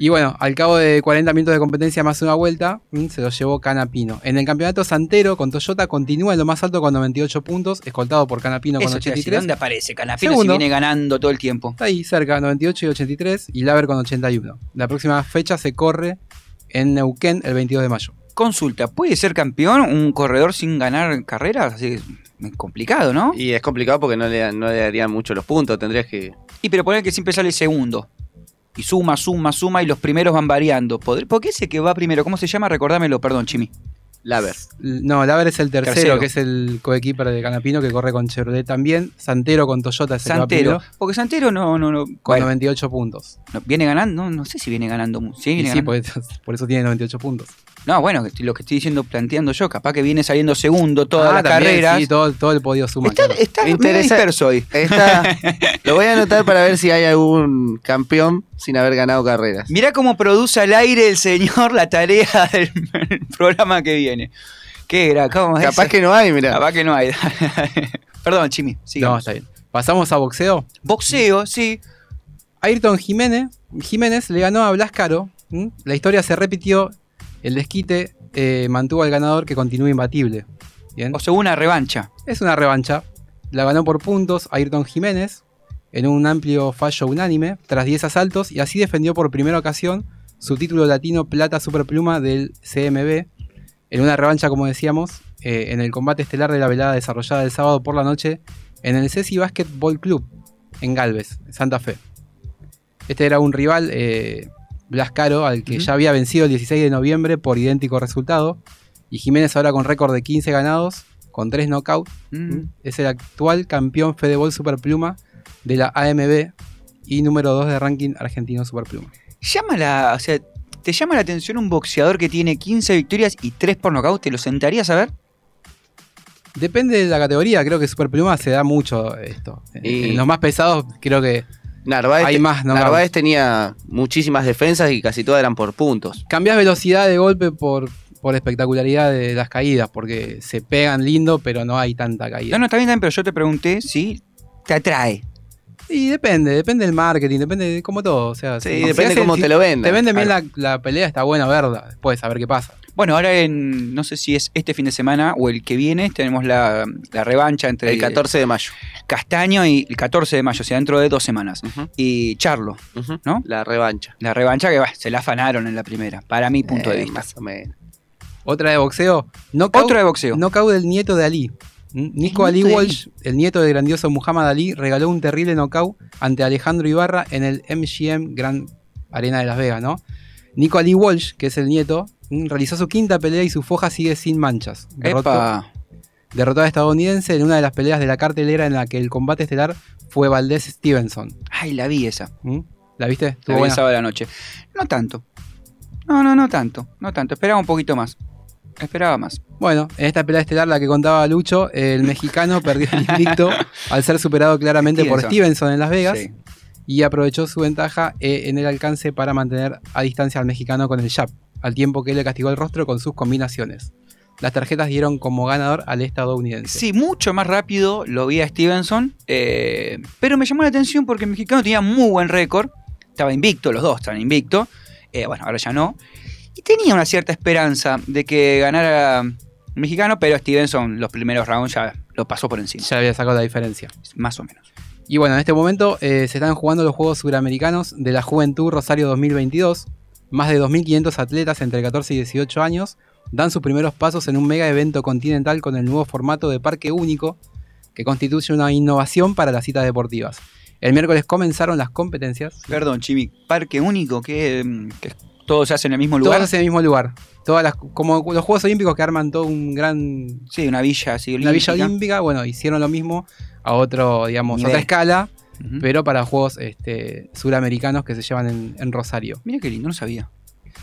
Y bueno, al cabo de 40 minutos de competencia más una vuelta, mm, se lo llevó Canapino. En el campeonato Santero con Toyota continúa en lo más alto con 98 puntos, escoltado por Canapino Eso con te iba a decir, 83. ¿Dónde aparece Canapino Segundo. si viene ganando todo el tiempo? Está ahí cerca, 98 y 83, y Laver con 81. La próxima fecha se corre en Neuquén el 22 de mayo. Consulta, ¿puede ser campeón un corredor sin ganar carreras? Así es complicado, ¿no? Y es complicado porque no le, no le darían mucho los puntos. Tendrías que. Y pero poner que siempre sale segundo. Y suma, suma, suma y los primeros van variando. ¿Podr- ¿Por qué ese que va primero? ¿Cómo se llama? Recordámelo, perdón, Chimi. Laver. No, Laver es el tercero, Tercero. que es el coequiper de Canapino que corre con Chevrolet también. Santero con Toyota es el Santero. primero, Porque Santero no, no, no. con bueno, 98 puntos. no, viene ganando, no, no sé si viene ganando. Sí, viene sí, ganando. por, por eso tiene 98 puntos. No, bueno, que- lo que estoy diciendo, planteando yo, capaz que viene saliendo segundo todas Ah, las también, carreras. Sí, todo, todo el podio suma. Está, claro. está medio Interesa- disperso hoy. Está, lo voy a anotar para ver si hay algún campeón sin haber ganado carreras. Mirá cómo produce al aire el señor la tarea del programa que viene. ¿Qué era? ¿Cómo es Capaz que no hay, mira. Capaz que no hay. Perdón, Chimi, No, sigamos. está bien. Pasamos a boxeo. Boxeo, sí. Ayrton Jiménez, Jiménez le ganó a Blas Caro. La historia se repitió. El desquite eh, mantuvo al ganador que continúa imbatible. Bien. O sea, una revancha. Es una revancha. La ganó por puntos Ayrton Jiménez en un amplio fallo unánime tras 10 asaltos y así defendió por primera ocasión su título latino plata superpluma del CMB en una revancha, como decíamos, eh, en el combate estelar de la velada desarrollada el sábado por la noche en el Ceci Basketball Club en Galvez, Santa Fe. Este era un rival, eh, Blas Caro, al que ya había vencido el 16 de noviembre por idéntico resultado. Y Jiménez ahora con récord de 15 ganados, con 3 knockouts, Mm. es el actual campeón Fedebol Superpluma de la AMB y número 2 de ranking argentino Superpluma. Llama la, o sea, ¿te llama la atención un boxeador que tiene 15 victorias y 3 por nocaut? ¿Te lo sentarías a ver? Depende de la categoría, creo que Superpluma se da mucho esto. Y- En los más pesados creo que Narváez, Hay te- más, ¿no? Narváez tenía muchísimas defensas y casi todas eran por puntos. cambias velocidad de golpe por, por espectacularidad de las caídas, porque se pegan lindo, pero no hay tanta caída. No, no, está bien, está bien, pero yo te pregunté si te atrae. Y depende, depende del marketing, depende de como todo. O sea, Sí, si- depende si hacen- cómo te lo vendan. Te venden bien la, la pelea, está buena verla, después a ver qué pasa. Bueno, ahora en, no sé si es este fin de semana o el que viene, tenemos la, la revancha entre El 14 de mayo. Castaño y el 14 de mayo, o sea, dentro de dos semanas. Y Charlo. ¿no? La revancha. La revancha que bah, se la afanaron en la primera, para mi punto de Eh, vista. Más o menos. Otra de boxeo. Knockout, Otro de boxeo. Knockout del nieto de Ali. Nico Ali Walsh, el nieto del grandioso Muhammad Ali, regaló un terrible knockout ante Alejandro Ibarra en el MGM Grand Arena de Las Vegas, ¿no? Nico Ali Walsh, que es el nieto. Realizó su quinta pelea y su foja sigue sin manchas. Derrotó, Epa. derrotó a estadounidense en una de las peleas de la cartelera en la que el combate estelar fue Valdés Stevenson. Ay, la vi esa. ¿Mm? ¿La viste? La vi el sábado a la noche. No tanto. No, no, no tanto. No tanto. Esperaba un poquito más. Esperaba más. Bueno, en esta pelea estelar, la que contaba Lucho, el mexicano perdió el invicto al ser superado claramente por Stevenson. En Las Vegas Sí. y aprovechó su ventaja eh, en el alcance para mantener a distancia al mexicano con el jab, al tiempo que él le castigó el rostro con sus combinaciones. Las tarjetas dieron como ganador al estadounidense. Sí, mucho más rápido lo vi a Stevenson, eh, pero me llamó la atención porque el mexicano tenía muy buen récord, estaba invicto, los dos estaban invicto, eh, bueno, ahora ya no, y tenía una cierta esperanza de que ganara el mexicano, pero Stevenson los primeros rounds ya lo pasó por encima. Ya había sacado la diferencia. Más o menos. Y bueno, en este momento eh, se están jugando los Juegos Suramericanos de la Juventud Rosario 2022. Más de 2.500 atletas entre 14 y 18 años dan sus primeros pasos en un mega evento continental con el nuevo formato de parque único que constituye una innovación para las citas deportivas. El miércoles comenzaron las competencias. Perdón, Chimi, parque único que, mm, que todo se hace en el mismo lugar. Todas en el mismo lugar. Todas las, como los Juegos Olímpicos que arman todo un gran. Sí, una villa así Una villa olímpica. olímpica, bueno, hicieron lo mismo a otro, digamos, Nivel. otra escala, Pero para juegos este, suramericanos que se llevan en, en Rosario. Mira qué lindo, no sabía.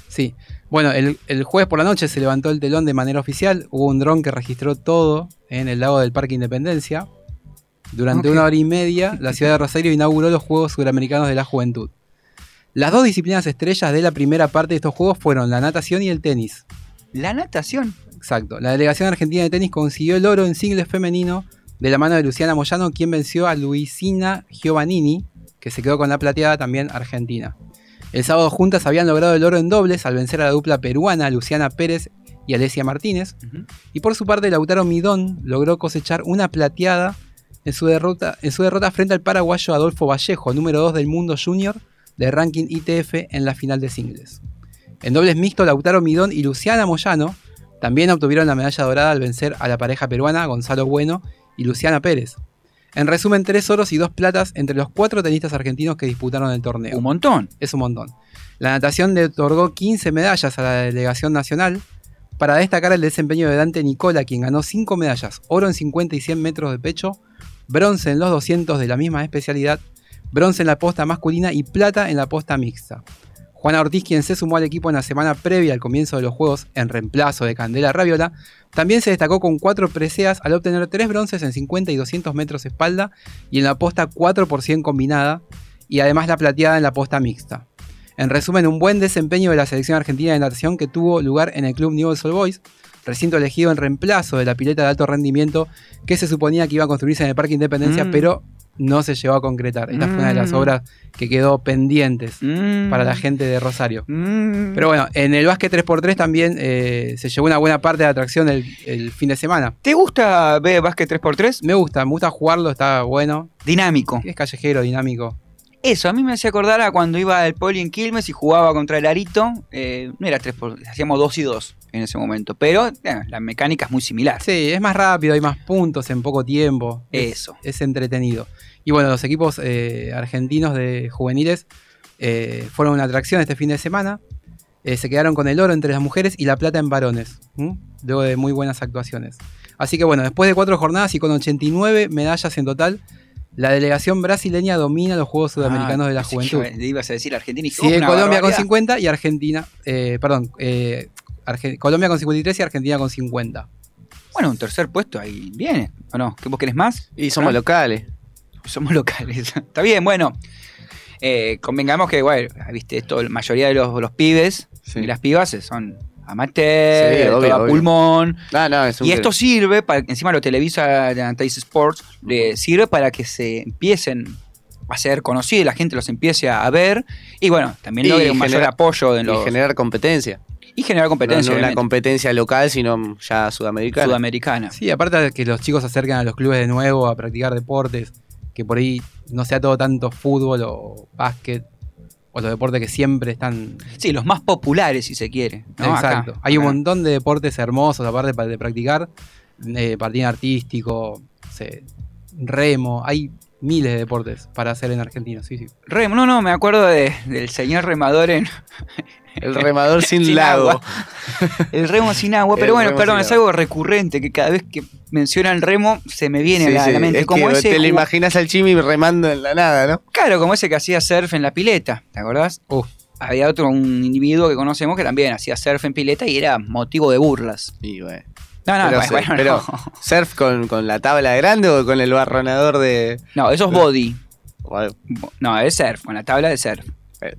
Sí. Bueno, el, el jueves por la noche se levantó el telón de manera oficial. Hubo un dron que registró todo en el lago del Parque Independencia. Durante una hora y media, la ciudad de Rosario inauguró los Juegos Suramericanos de la Juventud. Las dos disciplinas estrellas de la primera parte de estos juegos fueron la natación y el tenis. La natación. Exacto. La delegación argentina de tenis consiguió el oro en singles femenino de la mano de Luciana Moyano, quien venció a Luisina Giovannini, que se quedó con la plateada también argentina. El sábado juntas habían logrado el oro en dobles al vencer a la dupla peruana Luciana Pérez y Alesia Martínez. Y por su parte, Lautaro Midón logró cosechar una plateada en su derrota, en su derrota frente al paraguayo Adolfo Vallejo, número 2 del mundo junior de ranking ITF en la final de singles. En dobles mixto, Lautaro Midón y Luciana Moyano también obtuvieron la medalla dorada al vencer a la pareja peruana Gonzalo Bueno y Luciana Pérez. En resumen, tres oros y dos platas entre los cuatro tenistas argentinos que disputaron el torneo. Un montón. Es un montón. La natación le otorgó 15 medallas a la delegación nacional. Para destacar el desempeño de Dante Nicola, quien ganó 5 medallas, oro en 50 y 100 metros de pecho, bronce en los 200 de la misma especialidad, bronce en la posta masculina y plata en la posta mixta. Juana Ortiz, quien se sumó al equipo en la semana previa al comienzo de los Juegos en reemplazo de Candela Raviola, también se destacó con 4 preseas al obtener 3 bronces en 50 y 200 metros espalda y en la posta 4 por 100 combinada y además la plateada en la posta mixta. En resumen, un buen desempeño de la selección argentina de natación que tuvo lugar en el club Newell's Old Boys, recinto elegido en reemplazo de la pileta de alto rendimiento que se suponía que iba a construirse en el Parque Independencia, Mm. pero no se llegó a concretar. Esta fue una de las Mm. obras que quedó pendientes Mm. para la gente de Rosario. Mm. Pero bueno, en el básquet 3x3 también eh, se llevó una buena parte de la atracción el, el fin de semana. ¿Te gusta ver básquet 3x3? Me gusta, me gusta jugarlo, está bueno. Dinámico. Es callejero, dinámico. Eso, a mí me hacía acordar a cuando iba al poli en Quilmes y jugaba contra el Arito. eh, no era 3 por hacíamos 2 y 2 en ese momento. Pero eh, la mecánica es muy similar. Sí, es más rápido, hay más puntos en poco tiempo. Es- Eso. Es, entretenido. Y bueno, los equipos eh, argentinos de juveniles eh, fueron una atracción este fin de semana. Se quedaron con el oro entre las mujeres y la plata en varones. ¿m? Luego de muy buenas actuaciones. Así que bueno, después de cuatro jornadas y con 89 medallas en total, la delegación brasileña domina los Juegos Sudamericanos Ah, de la Juventud. iba- ibas a decir Argentina y dije, Sigue "Oh, una Colombia con barbaridad". 50 y Argentina, eh, perdón, eh, Arge- Colombia con 53 y Argentina con 50. Bueno, un tercer puesto ahí viene. ¿O no? ¿Qué vos querés más? Y somos locales. Somos locales. Está bien, bueno. Eh, convengamos que, bueno, viste, esto, la mayoría de los, los pibes y las pibas son amateurs, Sí, todo obvio, pulmón. Ah, no, es un Y esto sirve, para, encima lo televisa Antace Sports, le sirve para que se empiecen a ser conocidos, la gente los empiece a, ver y bueno, también Y logre un mayor apoyo en y los, generar competencia. y generar competencia. no, no una competencia local, sino ya sudamericana. sudamericana. Sí, aparte de que los chicos se acercan a los clubes de nuevo a practicar deportes, que por ahí no sea todo tanto fútbol o básquet, o los deportes que siempre están... Sí, los más populares si se quiere. ¿no? Exacto. Acá, Hay un montón de deportes hermosos aparte pa- de practicar, eh, patín artístico, sé, remo, hay miles de deportes para hacer en Argentina, sí, sí. Remo, no, no, me acuerdo de- del señor remador en. El remador sin lago. agua. El remo sin agua. El Pero bueno, perdón, es algo recurrente que cada vez que mencionan remo se me viene Sí, a, la, sí, la mente. es como que ese te lo imaginas al Jimmy remando en la nada, ¿no? Claro, como ese que hacía surf en la pileta, ¿te acordás? Uf, había otro, un individuo que conocemos que también hacía surf en pileta y era motivo de burlas. Y bueno. No, no, pero, bueno, bueno, pero, no. ¿surf con, con la tabla grande o con el barronador de.? No, eso es body. No, es surf, con la tabla de surf.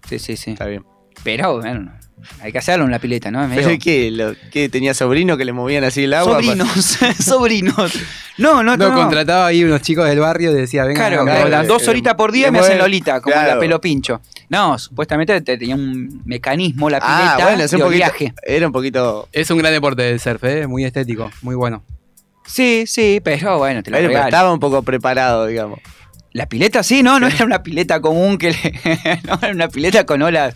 Sí, sí, sí. está bien. Pero, bueno, hay que hacerlo en la pileta, ¿no? Medio- ¿Pero qué? Lo, ¿Qué? ¿Tenía sobrino que le movían así el agua? Sobrinos, sobrinos. No, no, No, no. contrataba ahí unos chicos del barrio y decía, venga, Claro, dos horitas por día me hacen Lolita, como claro. la pelo pincho. No, supuestamente te- tenía un mecanismo la pileta Ah, bueno, es un de poquito, oleaje. era un poquito. Es un gran deporte el surf, ¿eh? muy estético, muy bueno. Sí, sí, pero bueno, te lo pero estaba un poco preparado, digamos. La pileta sí, no, no era una pileta común que le- no era una pileta con olas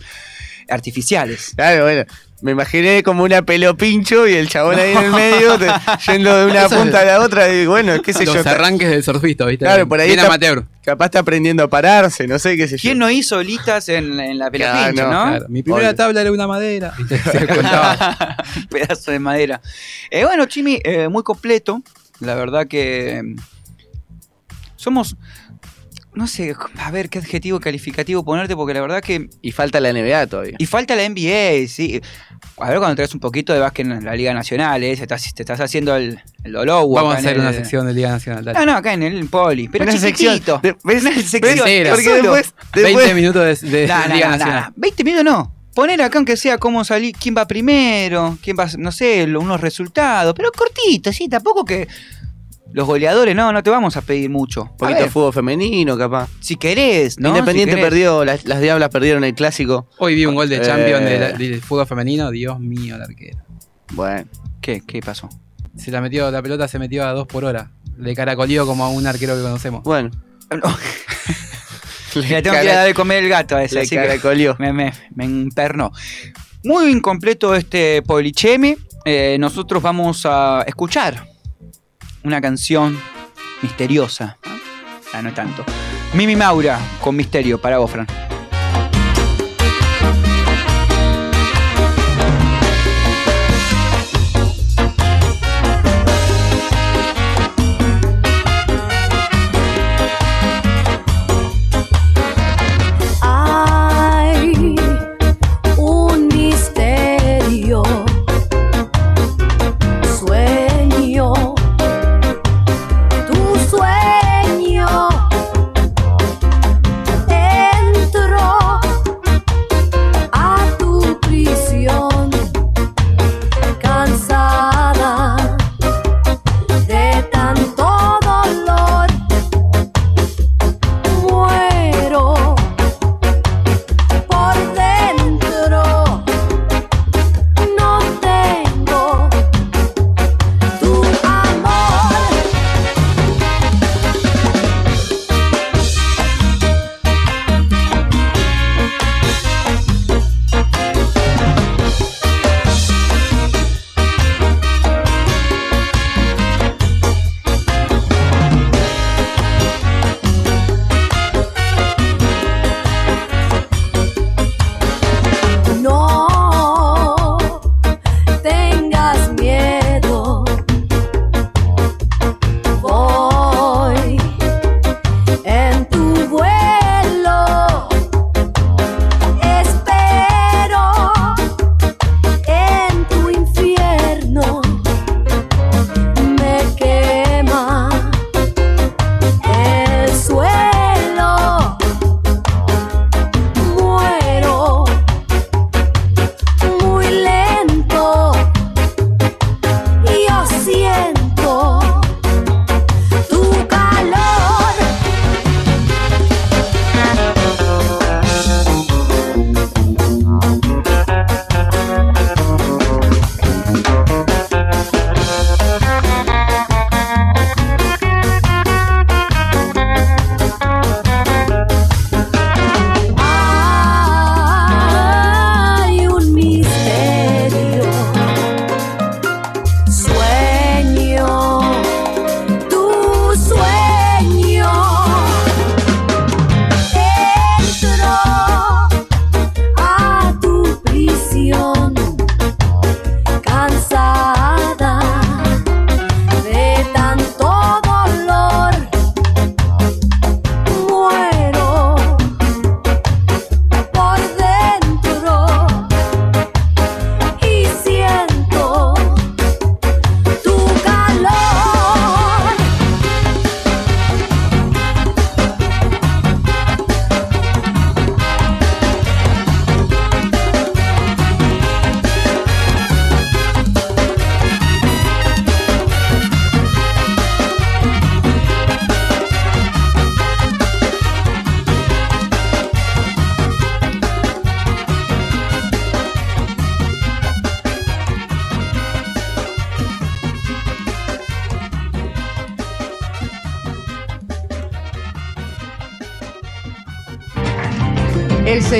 artificiales. Claro, bueno. Me imaginé como una pelo pincho y el chabón ahí en el medio, te- yendo de una punta a la otra, y bueno, qué sé Los yo. ta- arranques del surfista, ¿viste? Claro, por ahí Bien está- amateur. Capaz está aprendiendo a pararse, no sé qué sé yo. ¿Quién no hizo olitas en, en la pelo Claro, pincho, no, no? Claro, Mi primera Obvio. tabla era una madera. pedazo de madera. Eh, bueno, Chimi, eh, muy completo. La verdad que mm, somos. No sé, a ver qué adjetivo calificativo ponerte, porque la verdad que. Y falta la NBA todavía. Y falta la NBA, sí. A ver cuando traes un poquito de básquet en la Liga Nacional, ¿eh? Se estás- te estás haciendo el, el dolor. Vamos a hacer una sección de Liga Nacional. dale. No, no, acá en el Poli. Pero Una sección. chiquitito. ¿ves? Una sección. Entera. Porque solo. después, 20 después- minutos de, de No, no, Liga Nacional. no. 20 minutos no. Poner acá aunque sea cómo salir, quién va primero, quién va, no sé, lo- unos resultados, pero cortito, sí, tampoco que los goleadores, no, no te vamos a pedir mucho. Un poquito de fútbol femenino, capaz. si querés, ¿no? Independiente Si querés. perdió, las, las Diablas perdieron el clásico. Hoy vi un gol de Eh. Champions del fútbol femenino. Dios mío, el arquero. Bueno. ¿Qué, ¿Qué pasó? Se la metió, la pelota se metió a dos por hora. Le caracolió como a un arquero que conocemos. Bueno. Le tengo que dar de comer el gato a ese, Le así que me, me, me empernó. Muy incompleto este Policheme. Eh, nosotros vamos a escuchar una canción misteriosa. Ah, no tanto. Mimi Maura con Misterio para vos.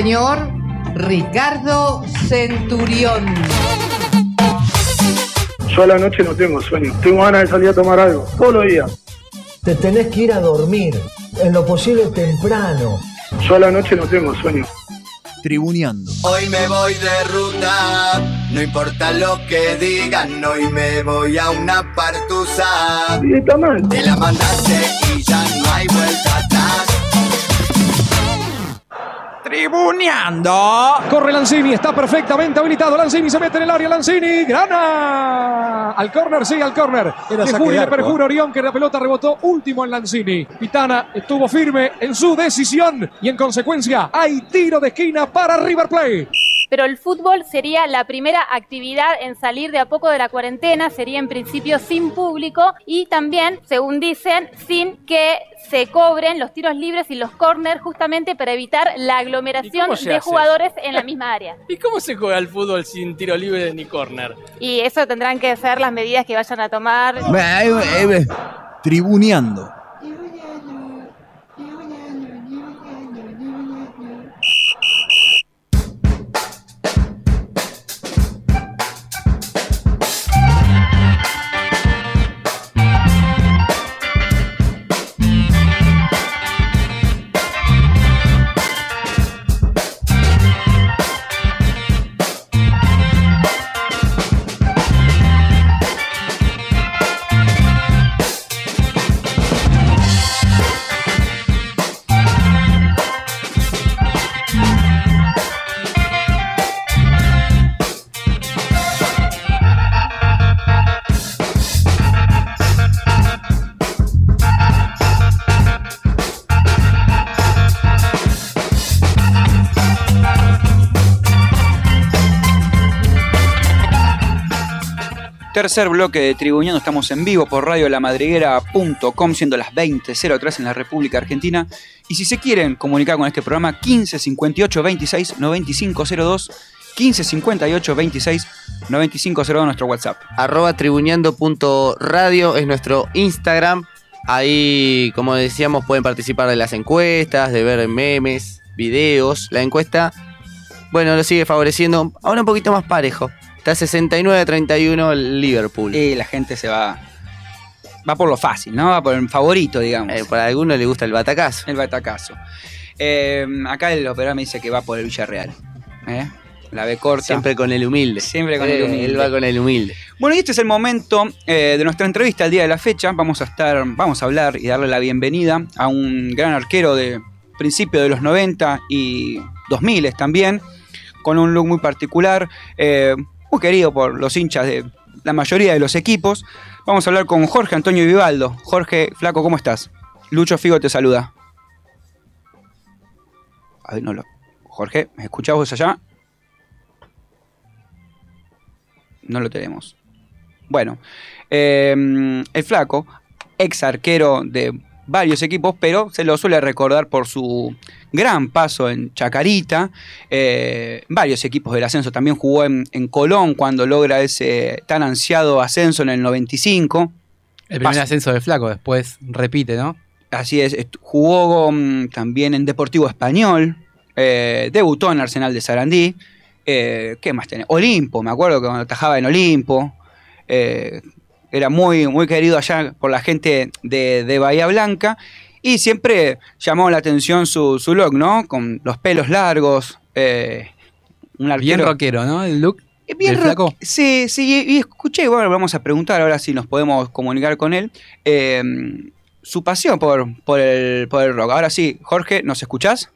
Señor Ricardo Centurión. Yo a la noche no tengo sueño. Tengo ganas de salir a tomar algo. Todos los días. Te tenés que ir a dormir, en lo posible temprano. Yo a la noche no tengo sueño. Tribuneando. Hoy me voy de ruta, no importa lo que digan, hoy me voy a una partusa. Sí, está mal. Te la mandaste y ya no hay vuelta Corre Lanzini, está perfectamente habilitado. Lanzini se mete en el área. Lanzini gana. Al córner, sí, al córner. Le arco, perjura Orión que la pelota rebotó último en Lanzini. Pitana estuvo firme en su decisión y en consecuencia hay tiro de esquina para River Plate. Pero el fútbol sería la primera actividad en salir de a poco de la cuarentena, sería en principio sin público y también, según dicen, sin que se cobren los tiros libres y los corners justamente para evitar la aglomeración de jugadores en la misma área. ¿Y cómo se juega el fútbol sin tiro libre ni córner? Y eso tendrán que ser las medidas que vayan a tomar. Tribuneando. Tercer bloque de Tribuñando, estamos en vivo por radiolamadriguera.com, siendo las 20.03 en la República Argentina. Y si se quieren comunicar con este programa, 15 58 26 95 02, 15 58 26 95 02 nuestro WhatsApp. Arroba tribuñando.radio es nuestro Instagram. Ahí, como decíamos, pueden participar de las encuestas, de ver memes, videos. La encuesta, bueno, lo sigue favoreciendo. Ahora un poquito más parejo. Está 69-31 el Liverpool. Y la gente se va. Va por lo fácil, ¿no? Va por el favorito, digamos. Eh, para algunos le gusta el batacazo. El batacazo. Eh, acá el operador me dice que va por el Villarreal. ¿eh? La B corta. Siempre con el humilde. Siempre con el Eh, humilde. Él va con el humilde. Bueno, y este es el momento de nuestra entrevista al día de la fecha. Vamos a estar, vamos a hablar y darle la bienvenida a un gran arquero de principio de los 90 y 2000 también, con un look muy particular, eh, muy querido por los hinchas de la mayoría de los equipos. Vamos a hablar con Jorge Antonio Vivaldo. Jorge, flaco, ¿cómo estás? Lucho Figo te saluda. A ver, no lo. Jorge, ¿me escuchás vos allá? No lo tenemos. Bueno, eh, el flaco, ex arquero de varios equipos, pero se lo suele recordar por su gran paso en Chacarita, eh, varios equipos del ascenso. También jugó en, en Colón cuando logra ese tan ansiado ascenso en el 95. El primer Paso- ascenso de Flaco, después repite, ¿no? Así es, jugó mm, también en Deportivo Español, eh, debutó en Arsenal de Sarandí. eh, ¿Qué más tenés? Olimpo, me acuerdo que cuando atajaba en Olimpo. Eh, era muy, muy querido allá por la gente de, de Bahía Blanca. Y siempre llamó la atención su, su look, ¿no? Con los pelos largos. eh, un Bien arquero- rockero, ¿no? El look Bien del Flaco. Sí, sí, y escuché, bueno, vamos a preguntar ahora si nos podemos comunicar con él, eh, su pasión por, por, el, por el rock. Ahora sí, Jorge, ¿nos escuchás?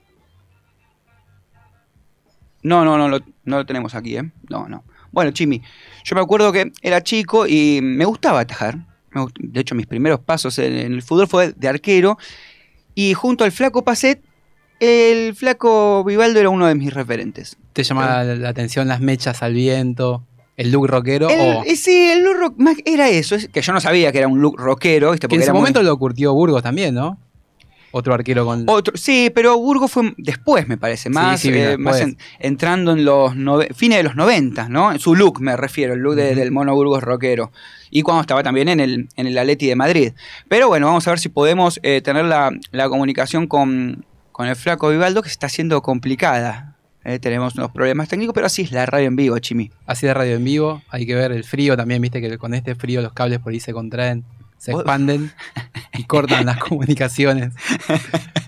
No, no, no, lo- no lo tenemos aquí, ¿eh? No, no. Bueno, Chimi, yo me acuerdo que era chico y me gustaba atajar. De hecho, mis primeros pasos en, en el fútbol fue de arquero. Y junto al flaco Pacet, el flaco Vivaldo era uno de mis referentes. ¿Te llama la, la atención las mechas al viento? ¿El look rockero? El- o eh, sí, el look rock, más era eso, es que yo no sabía que era un look rockero, ¿viste? que en Porque su era muy- momento lo curtió Burgos también, ¿no? Otro arquero con... Otro, sí, pero Burgos fue después, me parece, más, sí, eh, más después. en- entrando en los nove- fines de los 90, ¿no? En su look me refiero, el look de- del mono Burgos rockero. Y cuando estaba también en el, en el Atleti de Madrid. Pero bueno, vamos a ver si podemos eh, tener la, la comunicación con, con el flaco Vivaldo que se está haciendo complicada. Eh, tenemos unos problemas técnicos, pero así es la radio en vivo, Chimi. Así de radio en vivo, hay que ver el frío también, viste que con este frío los cables por ahí se contraen, se expanden y cortan las comunicaciones.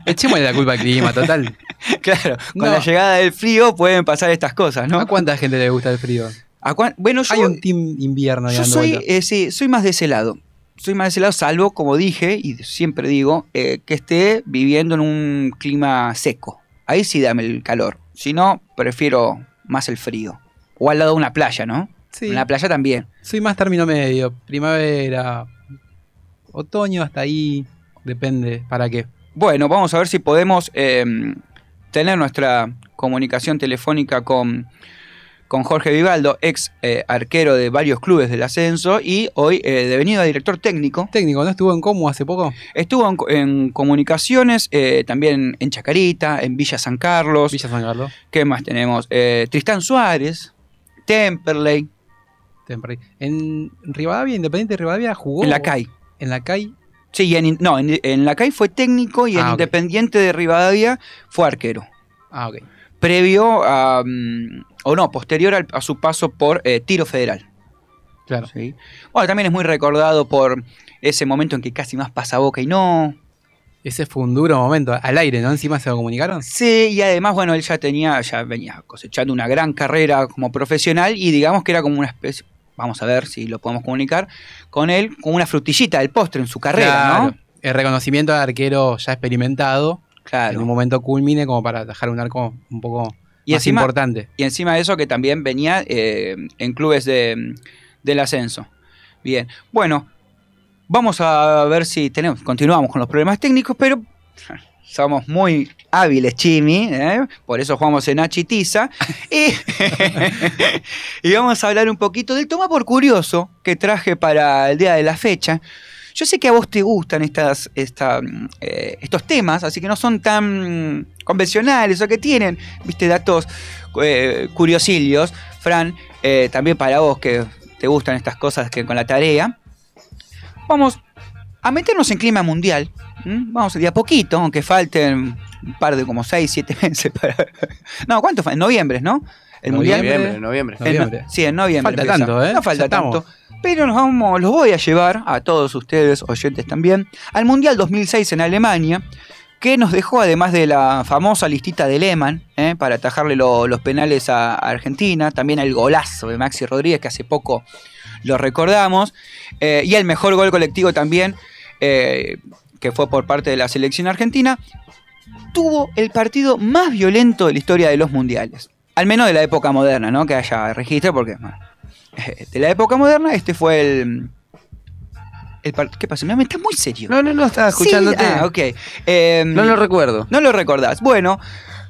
Echémosle la culpa al clima, total. Claro, con No. la llegada del frío pueden pasar estas cosas, ¿no? ¿A cuánta gente le gusta el frío? ¿A cuán- Bueno, yo, Hay un team invierno yo soy, eh, sí, soy más de ese lado. Soy más de ese lado, salvo, como dije, y siempre digo, eh, que esté viviendo en un clima seco. Ahí sí dame el calor. Si no, prefiero más el frío. O al lado de una playa, ¿no? Sí. En la playa también. Soy más término medio, primavera, otoño hasta ahí, depende, ¿para qué? Bueno, vamos a ver si podemos eh, tener nuestra comunicación telefónica con, con Jorge Vivaldo, ex eh, arquero de varios clubes del ascenso y hoy eh, devenido director técnico. Técnico, ¿no estuvo en Como hace poco? Estuvo en, en comunicaciones, eh, también en Chacarita, en Villa San Carlos. Villa San Carlos. ¿Qué más tenemos? Eh, Tristán Suárez, Temperley, Temperley. En Rivadavia, Independiente de Rivadavia jugó. en la CAI. En la CAI. Sí, y en, no, en, en la CAI fue técnico y en Ah, ok. Independiente de Rivadavia fue arquero. Ah, ok. previo a, mm, o no, posterior al- a su paso por eh, Tiro Federal. Claro. ¿sí? Bueno, también es muy recordado por ese momento en que casi más pasa boca y no. Ese fue un duro momento. Al aire, ¿no? Encima se lo comunicaron. Sí, y además, bueno, él ya tenía, ya venía cosechando una gran carrera como profesional y digamos que era como una especie, vamos a ver si lo podemos comunicar, con él, como una frutillita del postre en su carrera, Claro. ¿no? El reconocimiento de arquero ya experimentado. Claro. En un momento culmine como para atajar un arco un poco Y más encima- importante. Y encima de eso que también venía eh, en clubes de, del ascenso. Bien, bueno, vamos a ver si tenemos, continuamos con los problemas técnicos, pero somos muy hábiles, Chimi, ¿eh? por eso jugamos en H y Tiza. Y, y vamos a hablar un poquito del toma por curioso que traje para el día de la fecha. Yo sé que a vos te gustan estas, esta, eh, estos temas, así que no son tan convencionales o que tienen, viste, datos eh, curiosillos. Fran, eh, también para vos que te gustan estas cosas que con la tarea. Vamos a meternos en clima mundial. ¿m? Vamos de a poquito, aunque falten un par de como 6, 7 meses para... No, ¿cuánto falta? En noviembre, ¿no? El mundial. Noviembre, noviembre. En- Noviembre. sí, en noviembre. Falta empieza. tanto, ¿eh? No falta tanto. Pero nos vamos, los voy a llevar a todos ustedes, oyentes también, al Mundial 2006 en Alemania, que nos dejó, además de la famosa listita de Lehmann, ¿eh? para atajarle lo- los penales a a Argentina, también el golazo de Maxi Rodríguez, que hace poco lo recordamos, eh, y el mejor gol colectivo también, eh, que fue por parte de la selección argentina, tuvo el partido más violento de la historia de los mundiales. Al menos de la época moderna, ¿no? Que haya registro, porque bueno, eh, de la época moderna este fue el... el ¿Qué pasa? Me está muy serio. No, no, no, estaba Sí, escuchándote. ah, ok. Eh, No lo recuerdo. no lo recordás. Bueno,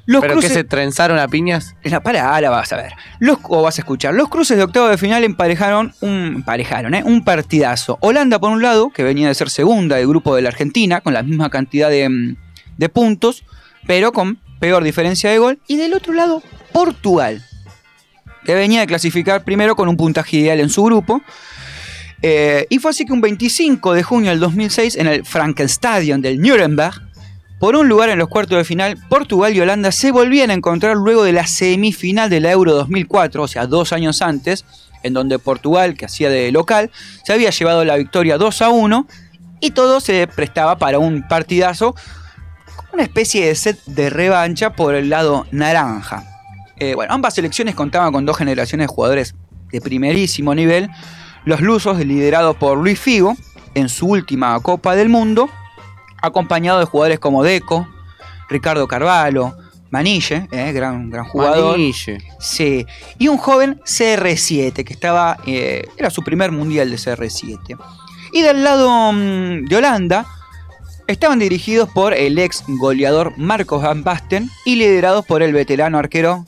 los ¿Pero cruces... que se trenzaron a piñas? No, para, ahora vas a ver. Los, o vas a escuchar. Los cruces de octavo de final emparejaron un, emparejaron, ¿eh? un partidazo. Holanda, por un lado, que venía de ser segunda del grupo de la Argentina, con la misma cantidad de, de puntos, pero con peor diferencia de gol. Y del otro lado, Portugal, que venía de clasificar primero con un puntaje ideal en su grupo. Eh, y fue así que un 25 de junio del 2006, en el Frankenstadion del Nuremberg, por un lugar en los cuartos de final, Portugal y Holanda se volvían a encontrar luego de la semifinal de la Euro 2004, o sea, dos años antes, en donde Portugal, que hacía de local, se había llevado la victoria 2 a 1 y todo se prestaba para un partidazo, una especie de set de revancha por el lado naranja. Eh, bueno, ambas selecciones contaban con dos generaciones de jugadores de primerísimo nivel, los lusos liderados por Luis Figo en su última Copa del Mundo, acompañado de jugadores como Deco, Ricardo Carvalho, Manille, eh, gran, gran jugador. Manille. Sí, y un joven CR7 que estaba, eh, era su primer mundial de CR7. Y del lado mm, de Holanda estaban dirigidos por el ex goleador Marcos Van Basten y liderados por el veterano arquero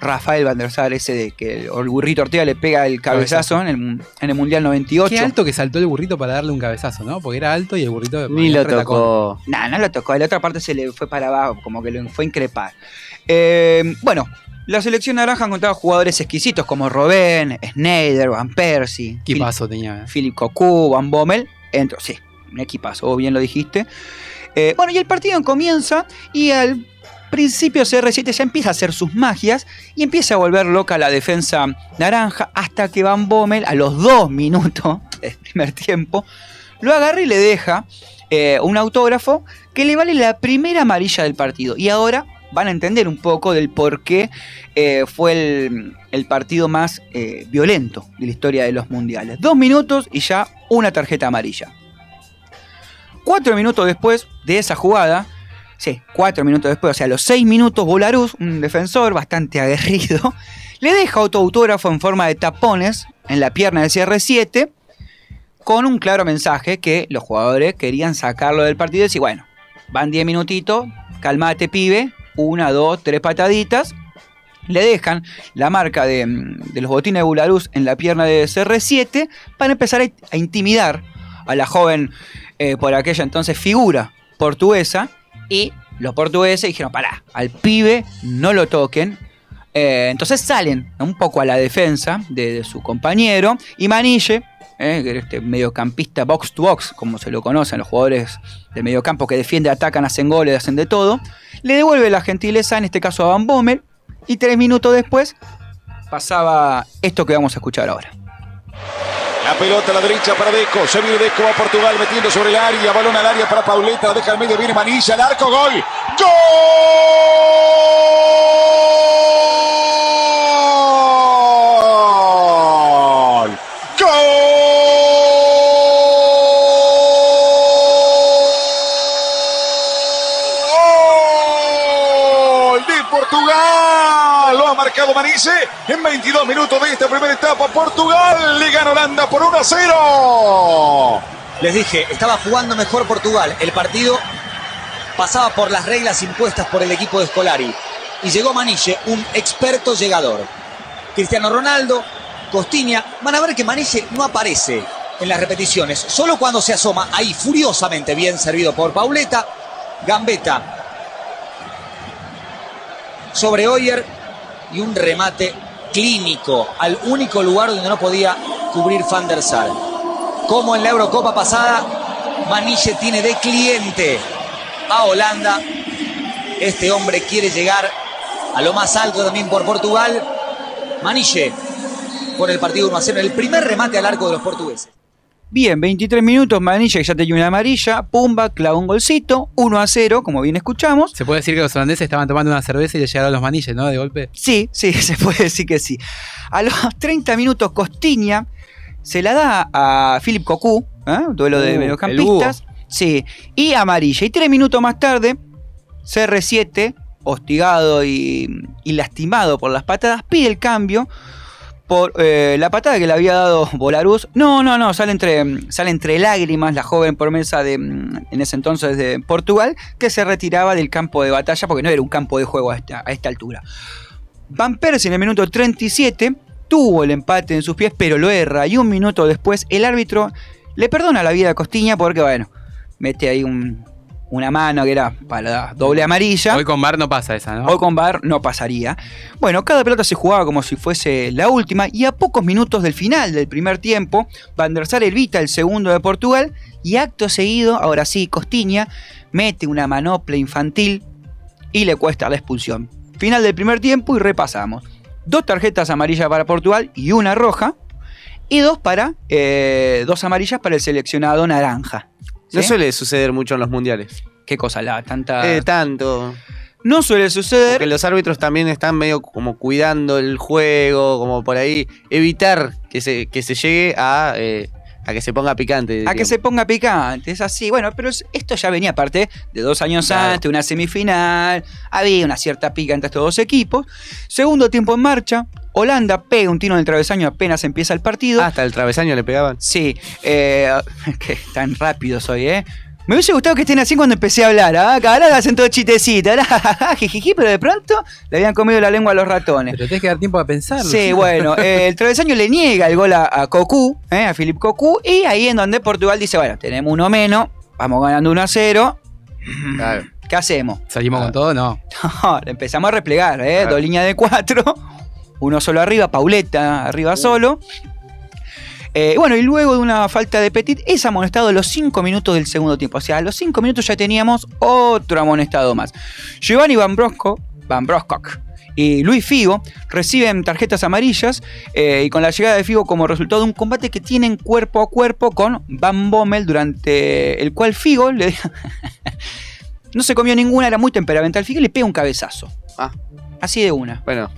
Rafael Van der Sar, ese de que el, el burrito Ortega le pega el cabezazo en el, en el Mundial 98. Qué alto que saltó el burrito para darle un cabezazo, ¿no? Porque era alto y el burrito Ni lo tocó. No, no lo tocó. De la otra parte se le fue para abajo, como que lo fue a increpar. Eh, bueno, la selección naranja contaba jugadores exquisitos como Robben, Schneider, Van Persie, Qué paso tenía. eh. Philip Cocu, Van Bommel, entre, sí, un equipazo, vos bien lo dijiste. Eh, bueno, y el partido comienza y al principio CR7 ya empieza a hacer sus magias y empieza a volver loca la defensa naranja hasta que Van Bommel a los dos minutos del primer tiempo lo agarra y le deja eh, un autógrafo que le vale la primera amarilla del partido. Y ahora van a entender un poco del por qué eh, fue el, partido más eh, violento de la historia de los mundiales. Dos minutos y ya una tarjeta amarilla. Cuatro minutos después de esa jugada, sí, cuatro minutos después, o sea, a los seis minutos, Bolarus, un defensor bastante aguerrido, le deja otro autógrafo en forma de tapones en la pierna del CR7 con un claro mensaje que los jugadores querían sacarlo del partido y decir, bueno, van 10 minutitos, calmate pibe, una, dos, tres pataditas, le dejan la marca de, de los botines de Bularus en la pierna de CR7 para empezar a, a intimidar a la joven, eh, por aquella entonces figura portuguesa, y los portugueses dijeron, pará, al pibe no lo toquen, eh, entonces salen un poco a la defensa de, su compañero y Manille, eh, que era este mediocampista box to box, como se lo conocen los jugadores de mediocampo que defienden, atacan, hacen goles, hacen de todo, le devuelve la gentileza, en este caso a Van Bommel, y tres minutos después pasaba esto que vamos a escuchar ahora. La pelota a la derecha para Deco. Se viene Deco a Portugal metiendo sobre el área. Balón al área para Pauleta. Deja al medio. Viene Manilla. El arco. Gol. ¡Gol! ¡Gol! De Portugal. Lo ha marcado Manice en 22 minutos de esta primera etapa. Portugal le gana Holanda por 1 a 0. Les dije, estaba jugando mejor Portugal. El partido pasaba por las reglas impuestas por el equipo de Scolari. Y llegó Manille, un experto llegador. Cristiano Ronaldo, Costiña. Van a ver que Manille no aparece en las repeticiones. Solo cuando se asoma, ahí furiosamente bien servido por Pauleta. Gambetta sobre Oyer y un remate clínico al único lugar donde no podía cubrir Van der Sar. Como en la Eurocopa pasada, Manille tiene de cliente a Holanda. Este hombre quiere llegar a lo más alto también por Portugal. Manille con el partido 1 a 0, el primer remate al arco de los portugueses. Bien, 23 minutos, Manilla que ya tenía una amarilla, Pumba clava un golcito, 1 a 0, como bien escuchamos. Se puede decir que los holandeses estaban tomando una cerveza y le llegaron los manilles, ¿no? De golpe. Sí, sí, se puede decir que sí. A los 30 minutos, Costiña se la da a Philip Cocu, ¿eh? duelo de Uh, mediocampistas. Sí, y amarilla. Y tres minutos más tarde, CR7, hostigado y, y lastimado por las patadas, pide el cambio por eh, la patada que le había dado Bolarus. No, no, no, sale entre, sale entre lágrimas la joven promesa de, mm, en ese entonces de Portugal, que se retiraba del campo de batalla porque no era un campo de juego a esta, a esta altura. Van Persie en el minuto 37 tuvo el empate en sus pies, pero lo erra. Y un minuto después, el árbitro le perdona la vida a Costiña porque, bueno, mete ahí un- una mano que era para la doble amarilla. Hoy con Bar no pasa esa, ¿no? Hoy con VAR no pasaría. Bueno, cada pelota se jugaba como si fuese la última y a pocos minutos del final del primer tiempo, Van der Sar evita el segundo de Portugal y acto seguido, ahora sí, Costiña mete una manopla infantil y le cuesta la expulsión. Final del primer tiempo y repasamos. Dos tarjetas amarillas para Portugal y una roja y dos para eh, dos amarillas para el seleccionado naranja. No ¿Sí? suele suceder mucho en los mundiales. ¿Qué cosa? La tanta... Eh, tanto. No suele suceder. Porque los árbitros también están medio como cuidando el juego, como por ahí evitar que se, que se llegue a, eh, a que se ponga picante. A que se ponga picante, es así. Bueno, pero es- esto ya venía aparte de dos años Claro. antes, una semifinal. Había una cierta pica entre estos dos equipos. Segundo tiempo en marcha. Holanda pega un tiro en el travesaño apenas empieza el partido. Hasta el travesaño le pegaban. Sí, eh, que tan rápido soy, ¿eh? Me hubiese gustado que estén así cuando empecé a hablar, ¿ah? Ahora hacen todo chistecito, jijiji, pero de pronto le habían comido la lengua a los ratones. Pero tenés que dar tiempo a pensarlo. Sí, bueno, eh, el travesaño le niega el gol a, a Cocu, eh, a Philip Cocu, y ahí en donde Portugal dice, bueno, tenemos uno menos, vamos ganando 1 a 0. ¿Qué hacemos? ¿Salimos con todo? No. No, le empezamos a replegar, ¿eh? Claro. Dos líneas de cuatro, uno solo arriba, Pauleta arriba solo. Eh, bueno, y luego de una falta de Petit, es amonestado a los 5 minutos del segundo tiempo. O sea, a los 5 minutos ya teníamos otro amonestado más. Giovanni Van Brosco, Van Broskok y Luis Figo reciben tarjetas amarillas eh, y con la llegada de Figo como resultado de un combate que tienen cuerpo a cuerpo con Van Bommel durante el cual Figo le no se comió ninguna, era muy temperamental. Figo le pega un cabezazo. Ah. Así de una. Bueno.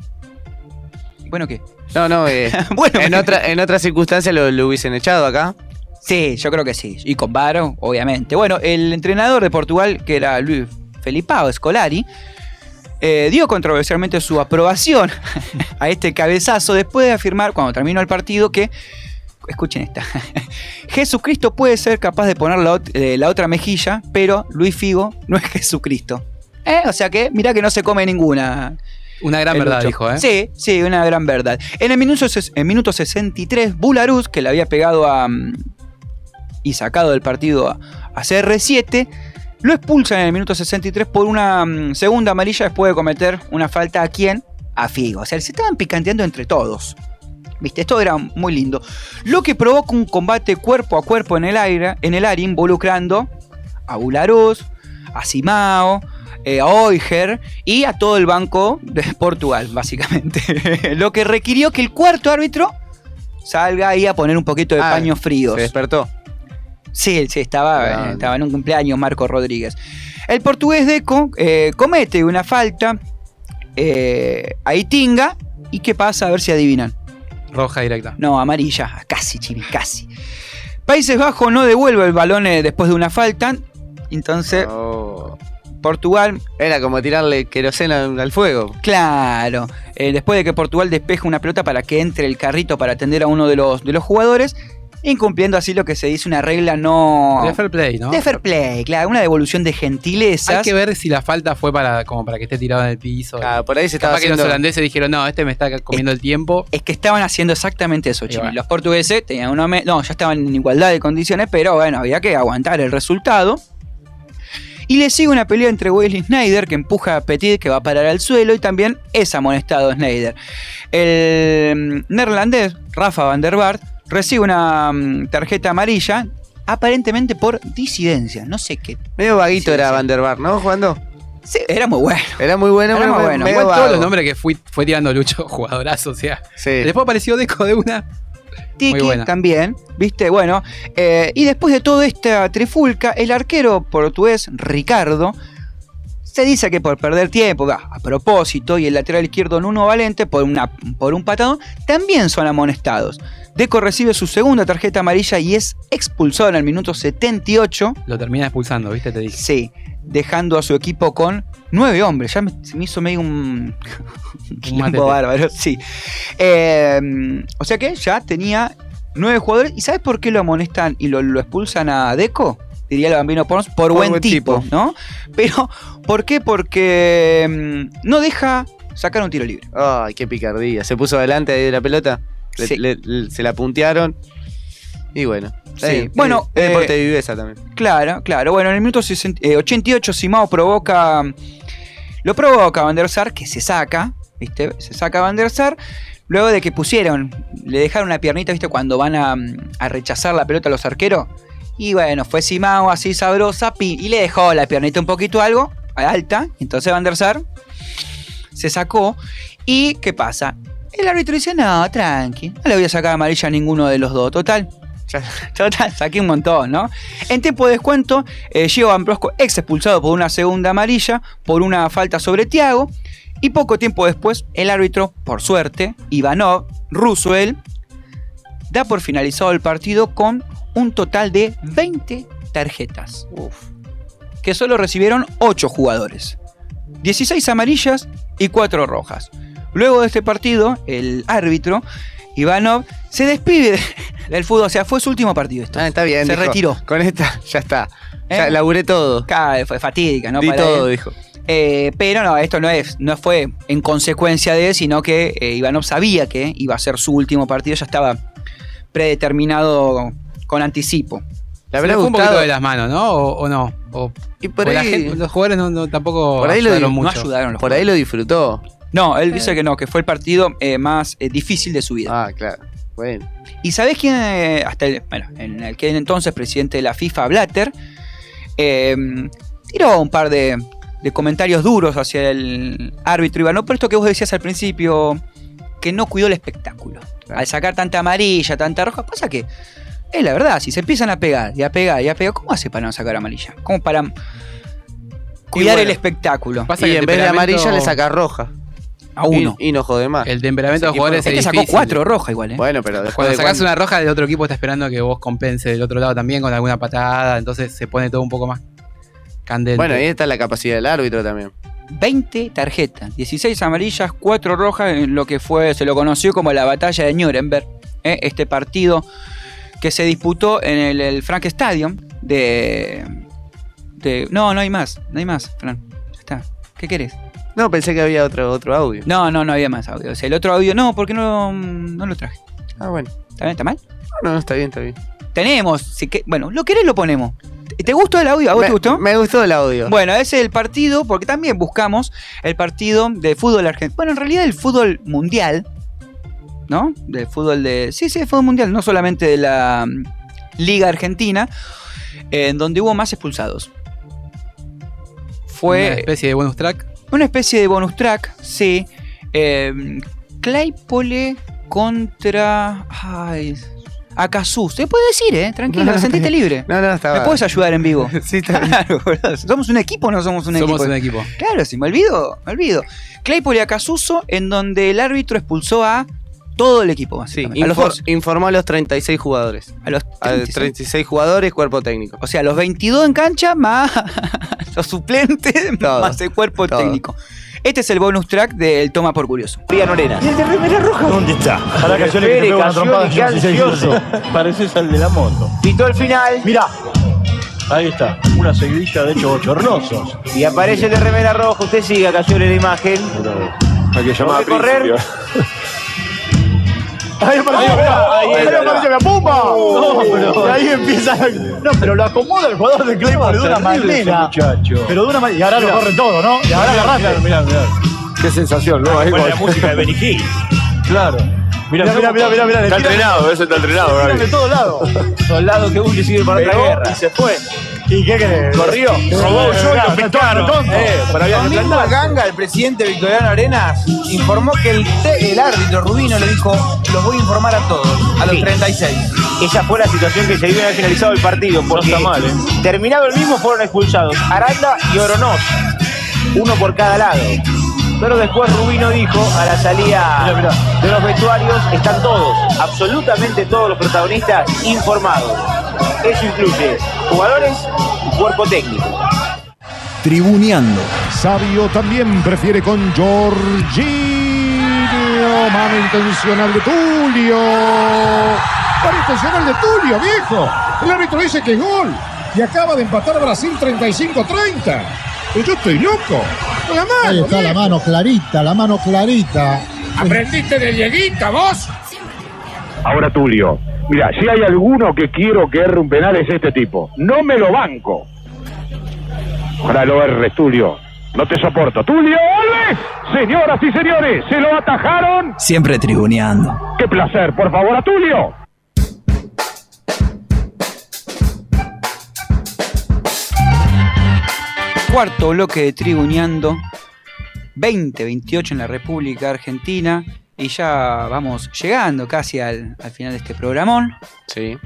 Bueno, ¿qué? No, no, eh, Bueno, en, otra, en otras circunstancias lo, lo hubiesen echado acá. Sí, yo creo que sí. Y con Varo, obviamente. Bueno, el entrenador de Portugal, que era Luis Felipao Scolari, eh, dio controversialmente su aprobación a este cabezazo después de afirmar, cuando terminó el partido, que. Escuchen esta. Jesucristo puede ser capaz de poner la, eh, la otra mejilla, pero Luis Figo no es Jesucristo. Eh, O sea que, mira que no se come ninguna. Una gran verdad, Lucho. dijo, ¿eh? Sí, sí, una gran verdad. En el minuto, en minuto 63, Bularuz, que le había pegado a. mm, y sacado del partido a, a CR7, lo expulsan en el minuto 63 por una mm, segunda amarilla después de cometer una falta a quién? A Figo. O sea, se estaban picanteando entre todos. ¿Viste? Esto era muy lindo. Lo que provoca un combate cuerpo a cuerpo en el aire, en el área involucrando a Bularuz, a Simao, eh, a Oiger y a todo el banco de Portugal, básicamente. Lo que requirió que el cuarto árbitro salga ahí a poner un poquito de Ah, paños fríos. Se despertó. Sí, sí, estaba, eh, estaba en un cumpleaños Marco Rodríguez. El portugués Deco eh, comete una falta eh, a Itinga. ¿Y qué pasa? A ver si adivinan. Roja directa. No, amarilla. Casi, chivi, casi. Países Bajos no devuelve el balón eh, después de una falta. Entonces, Portugal. Era como tirarle queroseno al fuego. Claro. eh, después de que Portugal despeja una pelota para que entre el carrito para atender a uno de los, de los jugadores. Incumpliendo así lo que se dice una regla no. De fair play, ¿no? De fair play, claro. Una devolución de gentilezas. Hay que ver si la falta fue para como para que esté tirado en el piso. Claro, por ahí se estaba Capaz que los haciendo- holandeses dijeron, no, este me está comiendo el tiempo. Es que estaban haciendo exactamente eso, bueno. Los portugueses tenían una. me- No, ya estaban en igualdad de condiciones, pero bueno, había que aguantar el resultado. Y le sigue una pelea entre Wesley Snyder, que empuja a Petit, que va a parar al suelo, y también es amonestado Snyder. El mm, neerlandés, Rafa van der Vaart, recibe una mm, tarjeta amarilla, aparentemente por disidencia. No sé qué. Medio vaguito era. Van der Vaart, ¿no? Jugando. Sí, era muy bueno. Era muy bueno, Era pero muy bueno. Igual todos los nombres que fui, fue tirando Lucho, jugadorazo, o sea. Sí. Después apareció Deco de una. Tiki también, ¿viste? Bueno, eh, y después de toda esta trifulca, el arquero portugués Ricardo se dice que por perder tiempo, va, a propósito, y el lateral izquierdo Nuno Valente por, una, por un patadón, también son amonestados. Deco recibe su segunda tarjeta amarilla y es expulsado en el minuto 78. Lo termina expulsando, ¿viste? Te dije. Sí, dejando a su equipo con nueve hombres. Ya me, se me hizo medio un, un bárbaro, sí. Eh, o sea que ya tenía nueve jugadores. ¿Y sabes por qué lo amonestan y lo, lo expulsan a Deco? Diría el bambino Pons, por, buen, tipo, ¿no? Pero, ¿por qué? Porque mm, no deja sacar un tiro libre. Ay, qué picardía. Se puso adelante de la pelota. Le- Sí. le- le- se la puntearon. Y bueno. Sí. Eh, Bueno, es eh, deporte de viveza también. Claro, claro. Bueno, en el minuto 60 eh, 88 Simao provoca. Lo provoca a Van der Sar, que se saca, ¿viste? Se saca a Van der Sar. Luego de que pusieron, le dejaron una piernita, ¿viste? Cuando van a, a rechazar la pelota a los arqueros. Y bueno, fue Simao así sabrosa y le dejó la piernita un poquito algo, alta. Entonces Van der Sar se sacó. ¿Y qué pasa? El árbitro dice, no, tranqui, no le voy a sacar amarilla a ninguno de los dos. Total, Total, saqué un montón, ¿no? En tiempo de descuento, eh, Gio Van Brosco ex expulsado por una segunda amarilla, por una falta sobre Tiago. Y poco tiempo después, el árbitro, por suerte, Ivanov, ruso él, da por finalizado el partido con un total de 20 tarjetas. Que solo recibieron 8 jugadores. 16 amarillas y 4 rojas. Luego de este partido, el árbitro, Ivanov, se despide del fútbol. O sea, fue su último partido esto. Ah, está bien. Se dijo, retiró. Con esta, ya está. Ya ¿Eh? laburé todo. Claro, fue fatídica, ¿no? Di Para todo, él. dijo. Eh, pero no, esto no, es, no fue en consecuencia de, sino que eh, Ivanov sabía que iba a ser su último partido, ya estaba predeterminado con anticipo. Habrá le fue un poquito gustado. de las manos, ¿no? O, o no. O, Y por o la ahí- gente- los jugadores no, no- tampoco Por ahí lo ayudaron di- mucho. No ayudaron los Por ahí lo disfrutó. No, él dice que no, que fue el partido eh, más eh, difícil de su vida. Ah, claro. Bueno. ¿Y sabés quién, eh, hasta el, bueno, en aquel entonces presidente de la FIFA, Blatter, eh, tiró un par de, de comentarios duros hacia el árbitro Iván, no por esto que vos decías al principio, que no cuidó el espectáculo. Al sacar tanta amarilla, tanta roja, pasa que es la verdad, si se empiezan a pegar y a pegar y a pegar, ¿cómo hace para no sacar amarilla? ¿Cómo para cuidar bueno, el espectáculo? pasa Y que en vez de temperamento- amarilla le saca roja. A uno. Y, y no jode más. El temperamento de los jugadores es Este sacó difícil. cuatro rojas igual, ¿eh? Bueno, pero después Cuando de sacás cuánto- una roja, el otro equipo está esperando que vos compense del otro lado también con alguna patada, entonces se pone todo un poco más candente. Bueno, ahí está la capacidad del árbitro también. 20 tarjetas, 16 amarillas, 4 rojas, en lo que fue, se lo conoció como la batalla de Nuremberg, ¿eh? este partido que se disputó en el, el Frank Stadium de, de- No, no hay más, no hay más, Fran. Ya está. ¿Qué querés? No, pensé que había otro, otro audio. No, no, no había más audio. O sea, el otro audio no, porque no, no lo traje. Ah, bueno. ¿Está bien? ¿Está mal? No, no, está bien, está bien. Tenemos, si que, bueno, lo querés lo ponemos. ¿Te- ¿Te gustó el audio? ¿A vos me, te gustó? Me gustó el audio. Bueno, ese es el partido, porque también buscamos el partido de fútbol argentino. Bueno, en realidad el fútbol mundial, ¿no? Del fútbol de. Sí, sí, el fútbol mundial, no solamente de la mm, Liga Argentina, eh, en donde hubo más expulsados. Fue Una especie de bonus track. una especie de bonus track, sí. Eh, Claypole contra. Ay. Acazú. Se puede decir, ¿eh? Tranquilo, No, no, sentiste está libre. No, no, estaba. ¿Me puedes ayudar en vivo? Sí, está bien. Claro, boludo. ¿Somos un equipo o no somos un Somos equipo? un equipo. Claro, si me olvido, me olvido. Claypole Acasuso, en donde el árbitro expulsó a todo el equipo, Sí, básicamente. a los infor- dos. informó a los 36 jugadores. A los A 36. 36 jugadores, cuerpo técnico. O sea, los 22 en cancha más los suplentes Todo. más el cuerpo Todo. técnico. Este es el bonus track del Toma por Curioso. Arenas. ¿Y el de remera roja? ¿Dónde está? Para que yo le pego una trompada, sí. Pareces al de la moto. Pitó el final. Mirá. Ahí está, una seguidilla de hechos bochornosos. Y aparece el de remera roja. Usted siga, Cayole, la imagen. Hay que llamar ¿Puede correr? Ahí apareció, mirá, ahí ahí apareció la pumba. No, pero- Y ahí empieza. No, pero lo acomoda el jugador de Claypole de una manera. Pero de una manera. Y ahora lo corre todo, ¿no? Y ahora agarrate. Mirá, mirá. Qué sensación, ¿no? Ahí la música de Benny Hill. Claro. Mirá, mirá, mirá, mirá, mirá. Está entrenado, ese está entrenado, Gaby. de todos lados. Soldado que huye sigue para otra Pegó guerra. y se fue. ¿Y qué querés? Corrió, robó yo y lo pescaron. Eh, Domingo plantarse. Ganga, el presidente Victoriano Arenas, informó que el, el árbitro Rubino le dijo, los voy a informar a todos, a los 36. Esa fue la situación que se dio vez finalizado el partido, porque está mal, ¿eh? terminado el mismo fueron expulsados Aranda y Oronoz, uno por cada lado. Pero después Rubino dijo, a la salida Mirá, mirá. de los vestuarios, están todos, absolutamente todos los protagonistas informados. Eso incluye jugadores y cuerpo técnico. Tribuneando. Sabio también prefiere con Jorginho. Mano intencional de Tulio. Mano intencional de Tulio, viejo. El árbitro dice que es gol. Y acaba de empatar Brasil 35-30. Pero yo estoy loco. La mano, Ahí está la mano clarita, la mano clarita. ¿Aprendiste de Dieguita, vos? Ahora Tulio. Mira, si hay alguno que quiero que erre un penal es este tipo. No me lo banco. Ojalá lo erres, Tulio. No te soporto. ¡Tulio Alves! Señoras y señores, se lo atajaron. Siempre tribuneando. ¡Qué placer! Por favor, a Tulio. Cuarto bloque de Tribuneando. 2028 en la República Argentina. Y ya vamos llegando casi al, al final de este programón. Sí.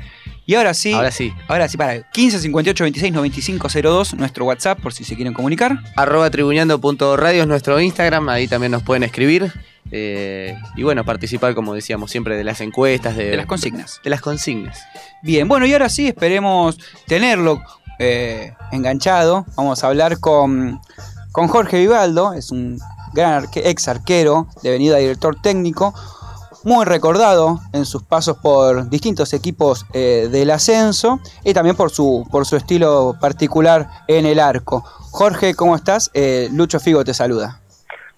Y ahora sí. Ahora sí. Ahora sí, para. 15 58 26 95 02, nuestro WhatsApp, por si se quieren comunicar. Arroba tribuneando.radio es nuestro Instagram, ahí también nos pueden escribir. Eh, y bueno, participar, como decíamos siempre, de las encuestas, de, De las consignas. De las consignas. Bien, bueno, y ahora sí esperemos tenerlo eh, enganchado. Vamos a hablar con, con Jorge Vivaldo, es un gran arque- ex arquero, devenido a director técnico, muy recordado en sus pasos por distintos equipos eh, del ascenso y también por su, por su estilo particular en el arco. Jorge, ¿cómo estás? Eh, Lucho Figo te saluda.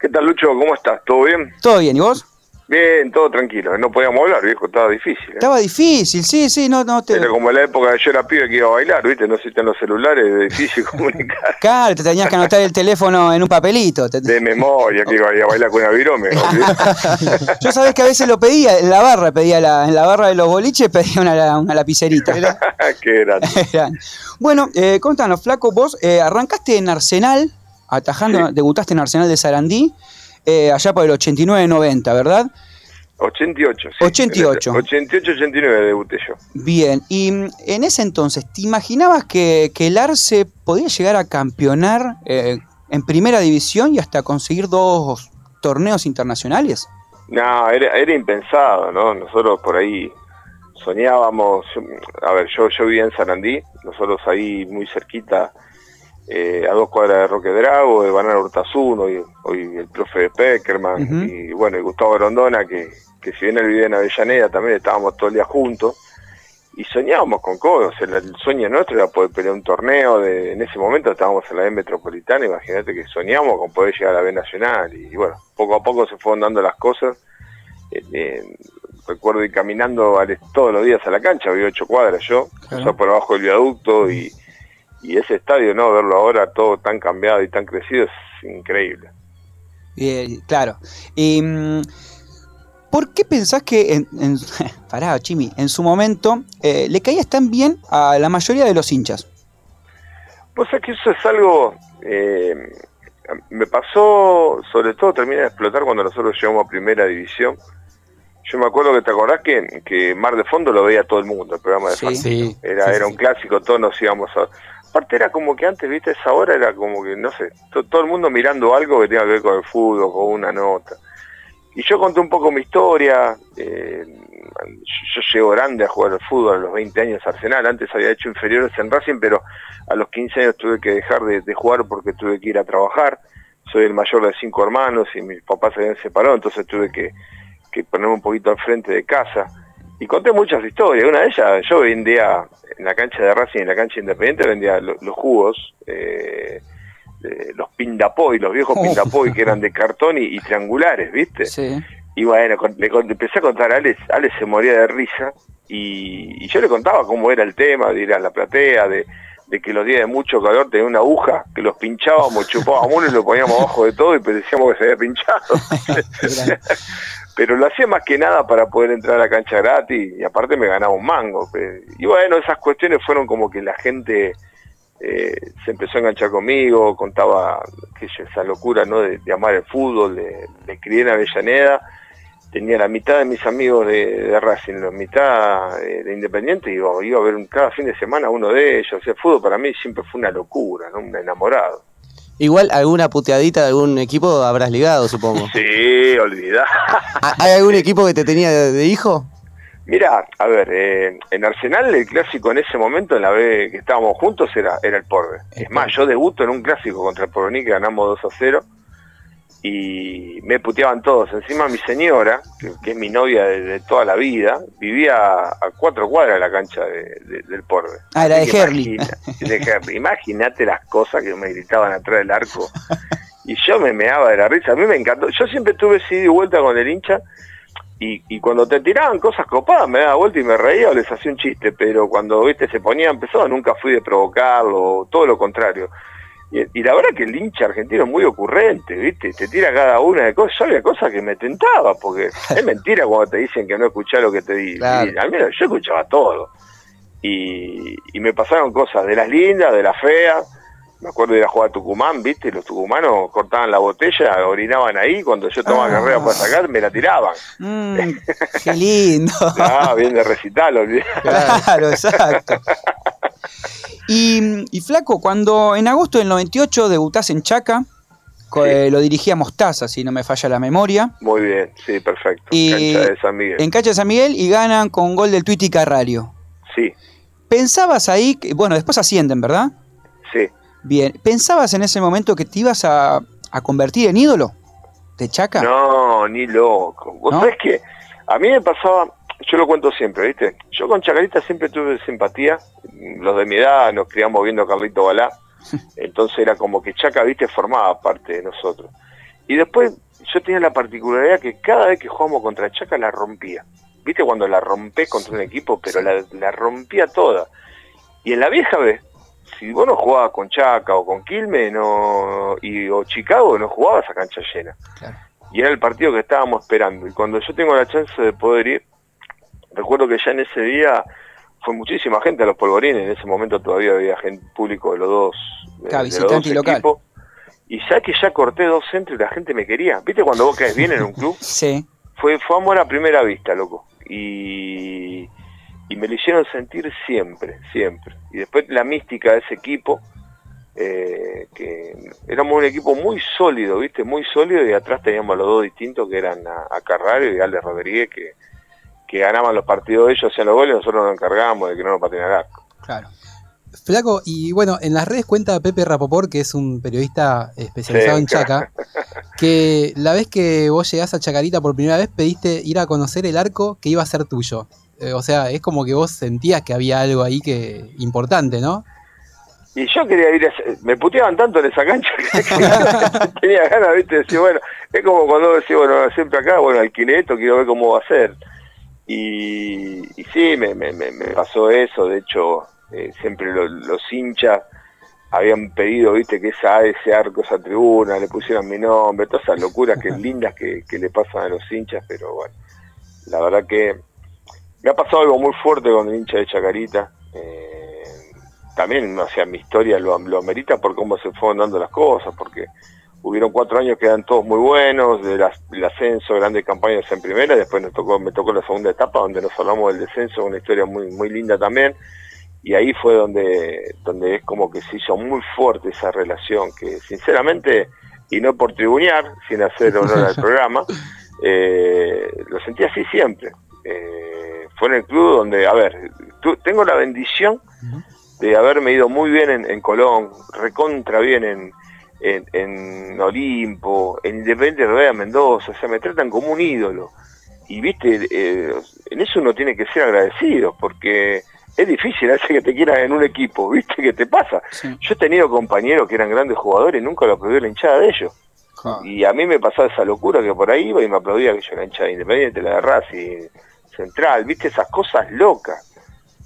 ¿Qué tal, Lucho? ¿Cómo estás? ¿Todo bien? ¿Todo bien? ¿Y vos? Bien, todo tranquilo. No podíamos hablar, viejo, estaba difícil. ¿eh? Estaba difícil, sí, sí, no, no te. Era como la época que yo era pibe que iba a bailar, ¿viste? No existen los celulares, es difícil comunicar. Claro, te tenías que anotar el teléfono en un papelito. De memoria, que iba a bailar con una virome. Yo sabés que a veces lo pedía, en la barra pedía la, en la barra de los boliches pedía una, una lapicerita. Qué grande. Era- Bueno, eh, contanos, Flaco, vos eh, arrancaste en Arsenal, atajando, debutaste en Arsenal de Sarandí, eh, allá por el 89-90, ¿verdad? 88. sí. 88. 88-89 debuté yo. Bien, y mm, en ese entonces, ¿te imaginabas que, que el Arce podía llegar a campeonar eh, en primera división y hasta conseguir dos torneos internacionales? No, era, era impensado, ¿no? Nosotros por ahí soñábamos, a ver, yo, yo vivía en Sarandí, nosotros ahí muy cerquita, eh, a dos cuadras de Roque Drago, de Banana Urtasun, hoy, hoy el profe Peckerman, Ujú. y bueno, y Gustavo Rondona, que, que si bien él vivía en Avellaneda, también estábamos todo el día juntos, y soñábamos con cosas, el, el sueño nuestro era poder pelear un torneo, de, en ese momento estábamos en la B Metropolitana, imagínate que soñamos con poder llegar a la B Nacional, y bueno, poco a poco se fueron dando las cosas, eh, eh, recuerdo ir caminando todos los días a la cancha, había ocho cuadras yo, cruzaba por abajo del viaducto y, y ese estadio, ¿no? Verlo ahora todo tan cambiado y tan crecido es increíble. Eh, claro. Y, mm, ¿Por qué pensás que, en, en- pará, Chimi, en su momento eh, le caías tan bien a la mayoría de los hinchas? Pues es que eso es algo, eh, me pasó, sobre todo termina de explotar cuando nosotros llegamos a primera división. Yo me acuerdo que te acordás que, que Mar de Fondo lo veía todo el mundo, el programa de Sí. Fantino. Sí, Era, sí, era sí. un clásico, todos nos íbamos a... Aparte era como que antes, viste, esa hora era como que, no sé, to- todo el mundo mirando algo que tenga que ver con el fútbol, con una nota. Y yo conté un poco mi historia. eh, yo, llego grande a jugar al fútbol a los 20 años Arsenal. Antes había hecho inferiores en Racing, pero a los 15 años tuve que dejar de, jugar porque tuve que ir a trabajar. Soy el mayor de cinco hermanos y mis papás se habían separado, entonces tuve que ponerme un poquito al frente de casa. Y conté muchas historias. Una de ellas, yo vendía en la cancha de Racing, en la cancha Independiente, vendía lo- los jugos. eh, los pindapoy, los viejos Oh. pindapoy que eran de cartón y, y triangulares, ¿viste? Sí. Y bueno, con- le, con- empecé a contar a Alex, Alex se moría de risa y, y yo le contaba cómo era el tema de ir a la platea, de, de que los días de mucho calor tenía una aguja, que los pinchábamos, chupábamos uno y lo poníamos abajo de todo y decíamos que se había pinchado. Pero lo hacía más que nada para poder entrar a la cancha gratis y aparte me ganaba un mango. Y bueno, esas cuestiones fueron como que la gente eh, se empezó a enganchar conmigo, contaba que esa locura ¿no? de, amar el fútbol, de, de criar en Avellaneda. Tenía la mitad de mis amigos de, Racing, la mitad de Independiente, y iba, a ver un- cada fin de semana uno de ellos. El fútbol para mí siempre fue una locura, ¿no? un enamorado. Igual alguna puteadita de algún equipo habrás ligado, supongo. Sí, olvidá. ¿Hay algún equipo que te tenía de, de hijo? Mira, a ver, eh, en Arsenal el clásico en ese momento, en la B que estábamos juntos, era, era el Porve. Es más, yo debuto en un clásico contra el Porvenir que ganamos 2 a 0 y me puteaban todos. Encima mi señora, que, que es mi novia de, de toda la vida, vivía a cuatro cuadras de la cancha de- de- del Porve. Ah, era de Herli. imagina- de Herli. Imagínate las cosas que me gritaban atrás del arco. Y yo me meaba de la risa. A mí me encantó. Yo siempre tuve ese ida y vuelta con el hincha. Y, y cuando te tiraban cosas copadas, me daba vuelta y me reía o les hacía un chiste. Pero cuando viste se ponía empezó, nunca fui de provocarlo, todo lo contrario. Y, y la verdad que el hincha argentino es muy ocurrente, ¿viste? Te tira cada una de cosas. Yo había cosas que me tentaba, porque es mentira cuando te dicen que no escuchás lo que te dicen. Claro. Al menos yo escuchaba todo. Y, y me pasaron cosas de las lindas, de las feas. Me acuerdo de ir a jugar a Tucumán, ¿viste? Los tucumanos cortaban la botella, orinaban ahí. Cuando yo tomaba Ah. carrera para sacar, me la tiraban. Mm, qué lindo. Ah, bien de recital, olvidé. Claro, exacto. Y, y Flaco, cuando en agosto del 98 debutás en Chaca, eh, lo dirigía Mostaza, si no me falla la memoria, Muy bien, sí, perfecto. Y- Cancha de San Miguel. en Cacha de San Miguel y ganan con gol del Tuiti Carrario. Sí, ¿Pensabas ahí, que, bueno, después ascienden, ¿verdad? sí. Bien, ¿pensabas en ese momento que te ibas a, a convertir en ídolo de Chaca? No, ni loco. Vos ¿No? sabés que a mí me pasaba, yo lo cuento siempre, ¿viste? Yo con Chacarita siempre tuve simpatía. Los de mi edad nos criamos viendo a Carlito Balá. Entonces era como que Chaca, ¿viste? Formaba parte de nosotros. Y después yo tenía la particularidad que cada vez que jugamos contra Chaca la rompía. ¿Viste cuando la rompés contra un equipo? Pero la, la rompía toda. Y en la vieja vez, si vos no jugabas con Chaca o con Quilmes no, y, o Chicago, no jugabas a cancha llena. Y era el partido que estábamos esperando. Y cuando yo tengo la chance de poder ir, recuerdo que ya en ese día fue muchísima gente a los polvorines. En ese momento todavía había gente público de los dos, de- Claro, de los dos equipos. Y ya que ya corté dos centros y la gente me quería. ¿Viste cuando vos caes bien en un club? Sí. Fue, fue amor a primera vista, loco. Y, y me lo hicieron sentir siempre, siempre. Y después la mística de ese equipo, eh, que éramos un equipo muy sólido, ¿viste? Muy sólido y atrás teníamos a los dos distintos que eran a, a Carrario y a Alex Rodríguez, que, que ganaban los partidos ellos, hacían los goles nosotros nos encargábamos de que no nos arco. Claro. Flaco, y bueno, en las redes cuenta Pepe Rapoport, que es un periodista especializado Sí, en Chaca, que la vez que vos llegás a Chacarita por primera vez pediste ir a conocer el arco que iba a ser tuyo. Eh, o sea, es como que vos sentías que había algo ahí que importante, ¿no? Y yo quería ir, a ese- me puteaban tanto en esa cancha que, que tenía ganas, viste, de decir, bueno, es como cuando decís, bueno, siempre acá, bueno, alquilé esto, quiero ver cómo va a ser. Y, y sí, me, me, me- pasó eso, de hecho, eh, siempre lo- los hinchas habían pedido, viste, que esa, ese arco, esa tribuna, le pusieran mi nombre, todas esas locuras que lindas que, que le pasan a los hinchas, pero bueno, la verdad que me ha pasado algo muy fuerte con el hincha de Chacarita. eh, también, o sea, mi historia lo, lo amerita por cómo se fueron dando las cosas, porque hubieron cuatro años que eran todos muy buenos, del as- del ascenso, grandes campañas en primera, después nos tocó, me tocó la segunda etapa donde nos hablamos del descenso, una historia muy, muy linda también, y ahí fue donde, donde es como que se hizo muy fuerte esa relación, que sinceramente, y no por tribunear, sin hacer honor al programa, eh, lo sentí así siempre. Eh, fue en el club donde, a ver, tu- tengo la bendición de haberme ido muy bien en, en Colón, recontra bien en, en, en Olimpo, en Independiente de Rueda Mendoza, o sea, me tratan como un ídolo. Y viste, eh, en eso uno tiene que ser agradecido, porque es difícil hacer que te quieran en un equipo, viste que te pasa. Yo he tenido compañeros que eran grandes jugadores y nunca lo aplaudió la hinchada de ellos. Y a mí me pasaba esa locura que por ahí iba y me aplaudía que yo la hinchada de Independiente, la de Racing, Central, viste esas cosas locas,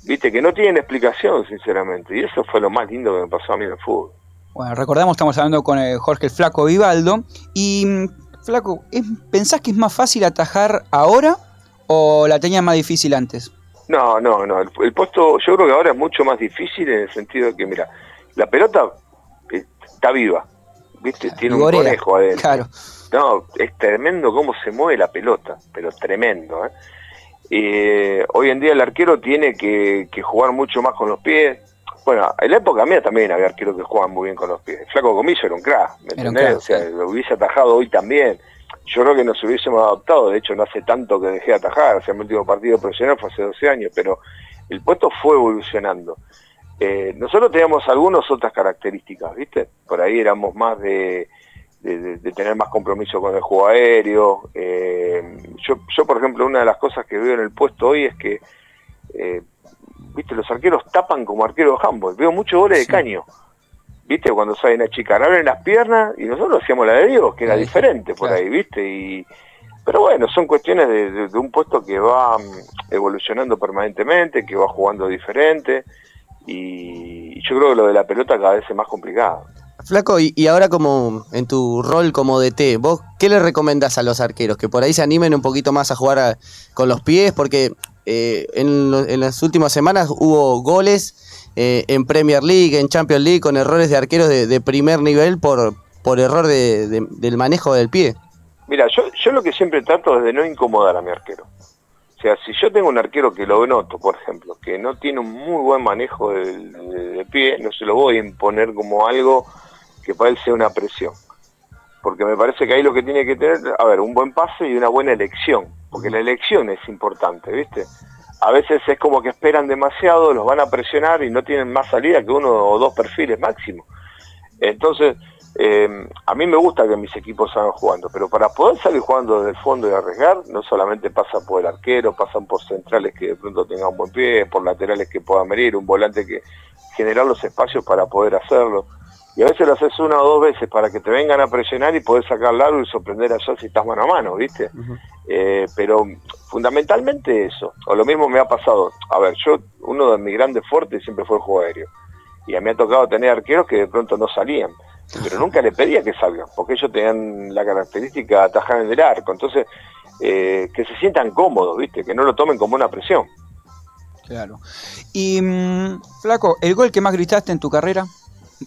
viste que no tienen explicación sinceramente. Y eso fue lo más lindo que me pasó a mí en el fútbol. Bueno, recordamos, estamos hablando con eh, Jorge el Flaco Vivaldo. Y, mm, Flaco, ¿es- ¿pensás que es más fácil atajar ahora o la tenías más difícil antes? No, no, no. El, el puesto, yo creo que ahora es mucho más difícil en el sentido de que, mira, la pelota eh, está viva, ¿viste? Tiene un conejo adentro. claro. No, es tremendo cómo se mueve la pelota, pero tremendo, ¿eh? Eh, hoy en día el arquero tiene que, que jugar mucho más con los pies. Bueno, en la época mía también había arqueros que jugaban muy bien con los pies. El Flaco Comillo era un crack, ¿me entendés? crack, o sea, lo hubiese atajado hoy también. Yo creo que nos hubiésemos adaptado, de hecho no hace tanto que dejé de atajar, o sea, mi último partido profesional fue hace 12 años, pero el puesto fue evolucionando. Eh, nosotros teníamos algunas otras características, ¿viste? Por ahí éramos más de, de, de- de tener más compromiso con el juego aéreo. Eh, yo, yo, por ejemplo, una de las cosas que veo en el puesto hoy es que, eh, ¿viste? Los arqueros tapan como arqueros de handball. Veo muchos goles de caño. ¿Viste? Cuando salen a chicar, abren las piernas y nosotros hacíamos la de Dios, que era diferente por claro. ahí, ¿viste? Y, pero bueno, son cuestiones de, de- de un puesto que va mm, evolucionando permanentemente, que va jugando diferente. Y yo creo que lo de la pelota cada vez es más complicado. Flaco, y, y ahora como en tu rol como DT, ¿vos qué le recomendás a los arqueros? Que por ahí se animen un poquito más a jugar con los pies, porque eh, en, en las últimas semanas hubo goles eh, en Premier League, en Champions League, con errores de arqueros de, primer nivel por, por error de- de- del manejo del pie. Mira, yo, yo lo que siempre trato es de no incomodar a mi arquero. O sea, si yo tengo un arquero que lo noto, por ejemplo, que no tiene un muy buen manejo del pie, no se lo voy a imponer como algo que para él sea una presión. Porque me parece que ahí lo que tiene que tener, a ver, un buen pase y una buena elección. Porque la elección es importante, ¿viste? A veces es como que esperan demasiado, los van a presionar y no tienen más salida que uno o dos perfiles máximo. Entonces, eh, a mí me gusta que mis equipos salgan jugando, pero para poder salir jugando desde el fondo y arriesgar, no solamente pasa por el arquero, pasan por centrales que de pronto tengan buen pie, por laterales que puedan venir, un volante que generar los espacios para poder hacerlo. Y a veces lo haces una o dos veces para que te vengan a presionar y poder sacar largo y sorprender allá si estás mano a mano, ¿viste? Eh, pero fundamentalmente eso. O lo mismo me ha pasado. A ver, yo, uno de mis grandes fuertes siempre fue el juego aéreo. Y a mí me ha tocado tener arqueros que de pronto no salían. Pero nunca le pedía que salgan, porque ellos tenían la característica de atajar en el arco. Entonces, eh, que se sientan cómodos, ¿viste? Que no lo tomen como una presión. Claro. Y, mm, Flaco, ¿el gol que más gritaste en tu carrera?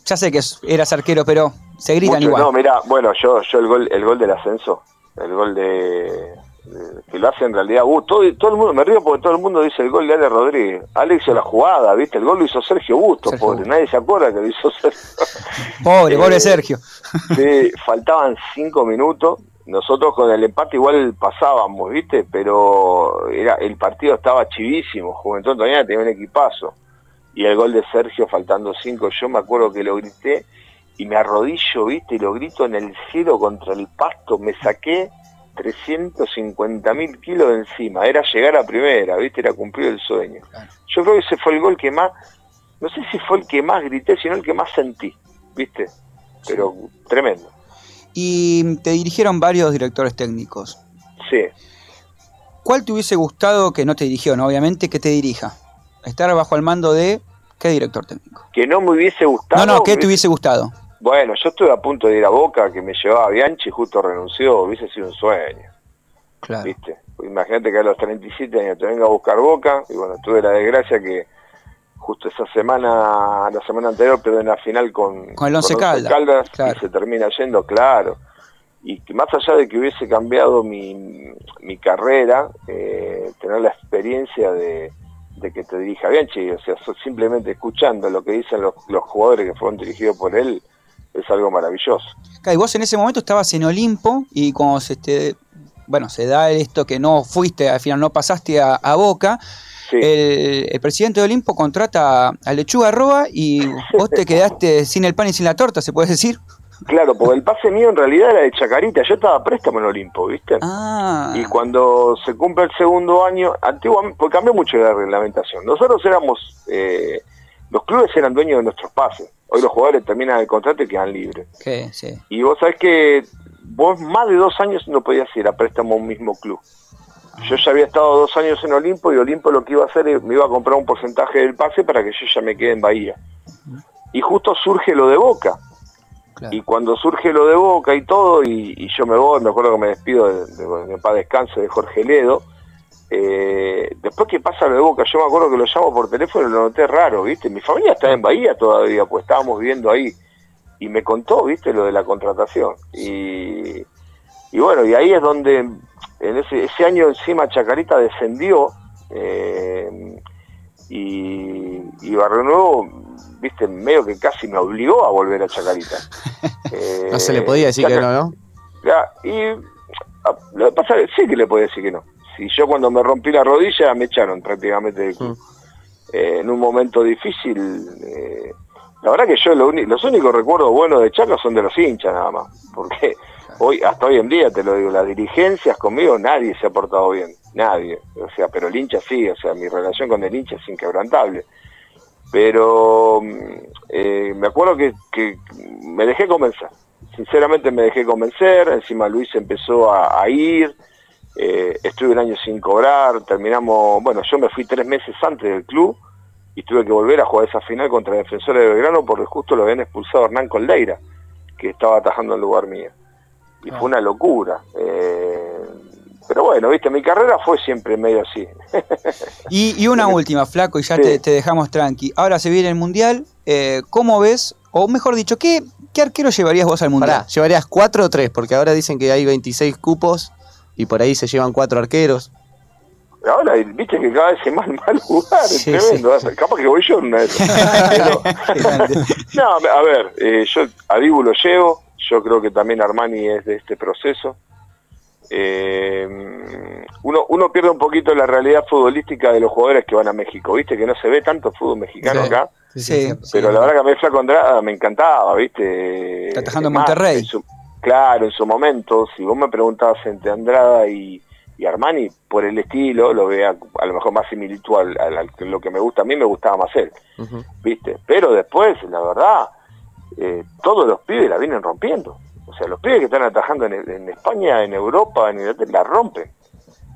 Ya sé que eras arquero, pero se gritan Mucho- igual. No, mira, bueno, yo, yo el gol, el gol del ascenso, el gol de, de- que lo hace en realidad, uh, todo, todo el mundo, me río porque todo el mundo dice el gol de Ale Rodríguez. Ale hizo la jugada, viste, el gol lo hizo Sergio Busto, pobre, nadie se acuerda que lo hizo Sergio. Pobre, pobre Eh, Sergio. Sí, faltaban cinco minutos. Nosotros con el empate igual pasábamos, ¿viste? Pero era el partido estaba chivísimo. Juventud todavía tenía un equipazo. Y el gol de Sergio faltando cinco, yo me acuerdo que lo grité y me arrodillo, ¿viste? Y lo grito en el cielo contra el pasto. Me saqué 350 mil kilos de encima. Era llegar a primera, ¿viste? Era cumplir el sueño. Yo creo que ese fue el gol que más, no sé si fue el que más grité, sino el que más sentí, ¿viste? Pero tremendo. Y te dirigieron varios directores técnicos. Sí. ¿Cuál te hubiese gustado que no te dirigió, no? Obviamente, que te dirija? Estar bajo el mando de qué director técnico. Que no me hubiese gustado. No, no, ¿qué te hubiese gustado? Bueno, yo estuve a punto de ir a Boca, que me llevaba Bianchi, justo renunció, hubiese sido un sueño. Claro. ¿Viste? Imagínate que a los 37 años te venga a buscar Boca, y bueno, tuve la desgracia que justo esa semana, la semana anterior, perdí en la final con, Con el Once Caldas, y se termina yendo, claro. Y que más allá de que hubiese cambiado mi, mi carrera, eh, tener la experiencia de, de que te dirija Bianchi, o sea, simplemente escuchando lo que dicen los, los jugadores que fueron dirigidos por él, es algo maravilloso. Y vos en ese momento estabas en Olimpo y como se te, bueno, se da esto que no fuiste, al final no pasaste a, a Boca, el, el presidente de Olimpo contrata a Lechuga Roa y vos te quedaste sin el pan y sin la torta, ¿se puede decir? Claro, porque el pase mío en realidad era de Chacarita, yo estaba a préstamo en Olimpo, ¿viste? Ah. Y cuando se cumple el segundo año, antiguamente, porque cambió mucho la reglamentación, nosotros éramos, eh, los clubes eran dueños de nuestros pases, hoy los jugadores terminan el contrato y quedan libres. Que sí. Y vos sabés que vos más de dos años no podías ir a préstamo a un mismo club. Yo ya había estado dos años en Olimpo y Olimpo lo que iba a hacer es me iba a comprar un porcentaje del pase para que yo ya me quede en Bahía. Y justo surge lo de Boca. Y cuando surge lo de Boca y todo, y, y yo me voy, me acuerdo que me despido de, de, de descanso de Jorge Ledo, eh, después que pasa lo de Boca, yo me acuerdo que lo llamo por teléfono y lo noté raro, ¿viste? Mi familia está en Bahía todavía, pues estábamos viviendo ahí. Y me contó, ¿viste? Lo de la contratación. Y, y bueno, y ahí es donde en ese, ese año encima Chacarita descendió eh, y, y Barrio Nuevo, viste, medio que casi me obligó a volver a Chacarita. Eh, No se le podía decir que no, ¿no? Ya, y a- lo que pasa es que sí que le podía decir que no. Si yo cuando me rompí la rodilla me echaron prácticamente del club. Eh, en un momento difícil, eh, la verdad que yo lo los únicos recuerdos buenos de Chaca son de los hinchas nada más. Porque hoy hasta hoy en día, te lo digo, las dirigencias conmigo nadie se ha portado bien. Nadie. O sea, pero el hincha sí, o sea, mi relación con el hincha es inquebrantable. Pero mm, eh, me acuerdo que, que me dejé convencer. Sinceramente me dejé convencer, encima Luis empezó a, ir, eh, estuve un año sin cobrar, terminamos, bueno, yo me fui tres meses antes del club y tuve que volver a jugar esa final contra Defensores de Belgrano porque justo lo habían expulsado Hernán Coldeira, que estaba atajando en lugar mío. Y fue una locura. eh, pero bueno, viste, mi carrera fue siempre medio así. Y, y una última, Flaco, y ya te, te dejamos tranqui. Ahora se viene el Mundial, eh, ¿cómo ves? O mejor dicho, ¿qué, qué arquero llevarías vos al Mundial? Pará, ¿llevarías cuatro o tres? Porque ahora dicen que hay 26 cupos y por ahí se llevan cuatro arqueros. Ahora, viste que cada vez es más mal jugar, es Sí, tremendo. Capaz que voy yo en una de esas. Pero- no, a ver, eh, yo a Dibu lo llevo, yo creo que también Armani es de este proceso. Eh, uno, uno pierde un poquito la realidad futbolística de los jugadores que van a México, viste que no se ve tanto fútbol mexicano Sí. acá. Sí, Pero la verdad que a mí Flaco Andrada me encantaba, ¿viste? Está atajando Monterrey. en su- claro, en su momento, si vos me preguntabas entre Andrada y, y Armani, por el estilo, lo vea a lo mejor más similitud al- lo que me gusta a mí, me gustaba más él, ¿viste? Pero después, la verdad, eh, todos los pibes la vienen rompiendo. O sea, los pibes que están atajando en, en España, en Europa, en Inglaterra, la rompen.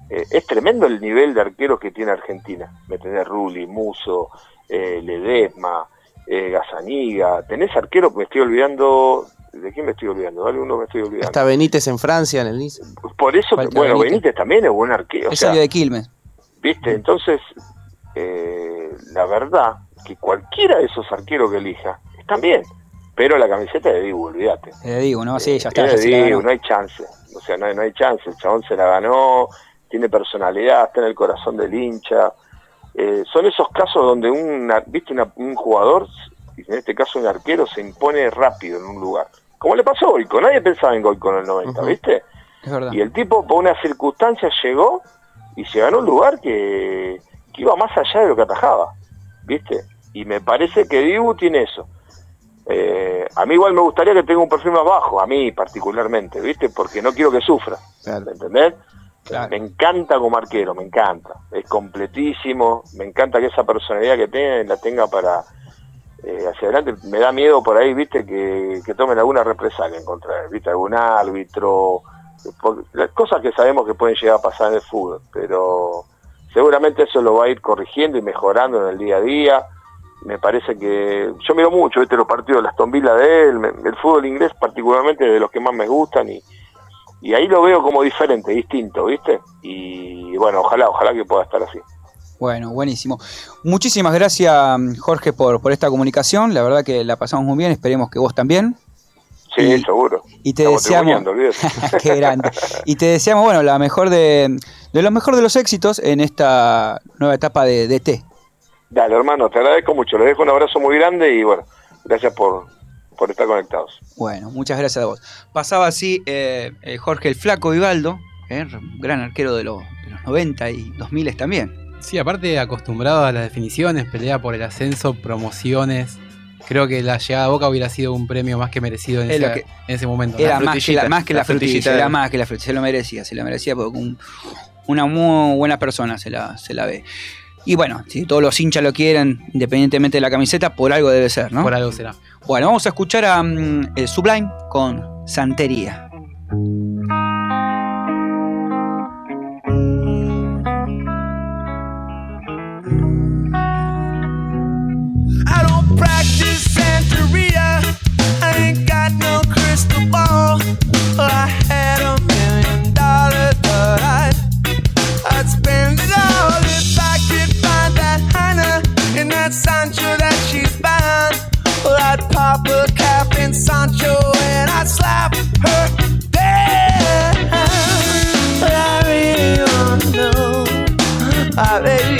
Eh, es tremendo el nivel de arqueros que tiene Argentina. Me tenés Rulli, Muso, eh, Ledesma, eh, Gazaniga. Tenés arqueros, me estoy olvidando. ¿De quién me estoy olvidando? Dale uno me estoy olvidando. Está Benítez en Francia, en el Nice. Por eso, Falta bueno, Benítez. Benítez. también es buen arquero. Es salió de Quilmes. ¿Viste? Entonces, eh, la verdad que cualquiera de esos arqueros que elija están bien. Pero la camiseta de Dibu, olvídate. Te digo, no, sí, ya está. Es ya de Dibu, ganó. no hay chance. O sea, no hay, no hay chance. El chabón se la ganó, tiene personalidad, está en el corazón del hincha. Eh, son esos casos donde un, ¿viste? Una- un jugador, en este caso un arquero, se impone rápido en un lugar. Como le pasó a Goico, nadie pensaba en Goico en el 90, ¿viste? Es verdad. Y el tipo, por una circunstancia, llegó y se ganó un lugar que, que iba más allá de lo que atajaba, ¿viste? Y me parece que Dibu tiene eso. Eh, a mí igual me gustaría que tenga un perfil más bajo, a mí particularmente, ¿viste? Porque no quiero que sufra, ¿me entendés? Me encanta como arquero, me encanta. Es completísimo, me encanta que esa personalidad que tiene la tenga para eh, hacia adelante. Me da miedo por ahí, ¿viste? Que, que tomen alguna represalia en contra de él, ¿viste? Algún árbitro, por- las cosas que sabemos que pueden llegar a pasar en el fútbol, pero seguramente eso lo va a ir corrigiendo y mejorando en el día a día. Me parece que yo miro mucho, ¿viste? Los partidos de las tombilas de él, el fútbol inglés particularmente de los que más me gustan y, y ahí lo veo como diferente, distinto, ¿viste? Y bueno, ojalá, ojalá que pueda estar así. Bueno, buenísimo. Muchísimas gracias, Jorge, por, por esta comunicación. La verdad que la pasamos muy bien. Esperemos que vos también. Sí, seguro. Y te Estamos deseamos. Qué grande. Y te deseamos, bueno, la mejor de, de lo mejor de los éxitos en esta nueva etapa de DT. Dale, hermano, te agradezco mucho. Les dejo un abrazo muy grande y bueno, gracias por, por estar conectados. Bueno, muchas gracias a vos. Pasaba así eh, eh, Jorge el Flaco Vivaldo, eh, gran arquero de, los- de los 90 y 2000 también. Sí, aparte acostumbrado a las definiciones, pelea por el ascenso, promociones. Creo que la llegada a Boca hubiera sido un premio más que merecido en, Es lo ese, que- en ese momento. Era más que, la, más que la frutilla, era más que la frutilla, se lo merecía, se lo merecía porque un- una muy buena persona se la, se la ve. Y bueno, si todos los hinchas lo quieren, independientemente de la camiseta, por algo debe ser, ¿no? Por algo será. Bueno, vamos a escuchar a mm, Sublime con Santería. I don't practice Santeria. I ain't got no crystal ball. I I'd pop a cap in Sancho and I'd slap her down. But I really wanna know, ah, baby.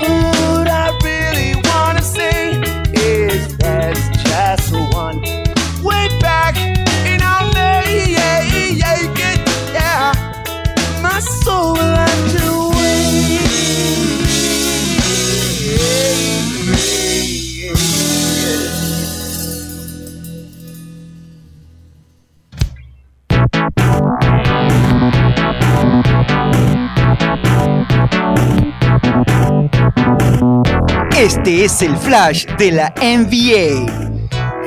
What I really wanna see is that's just one. Este es el flash de la NBA.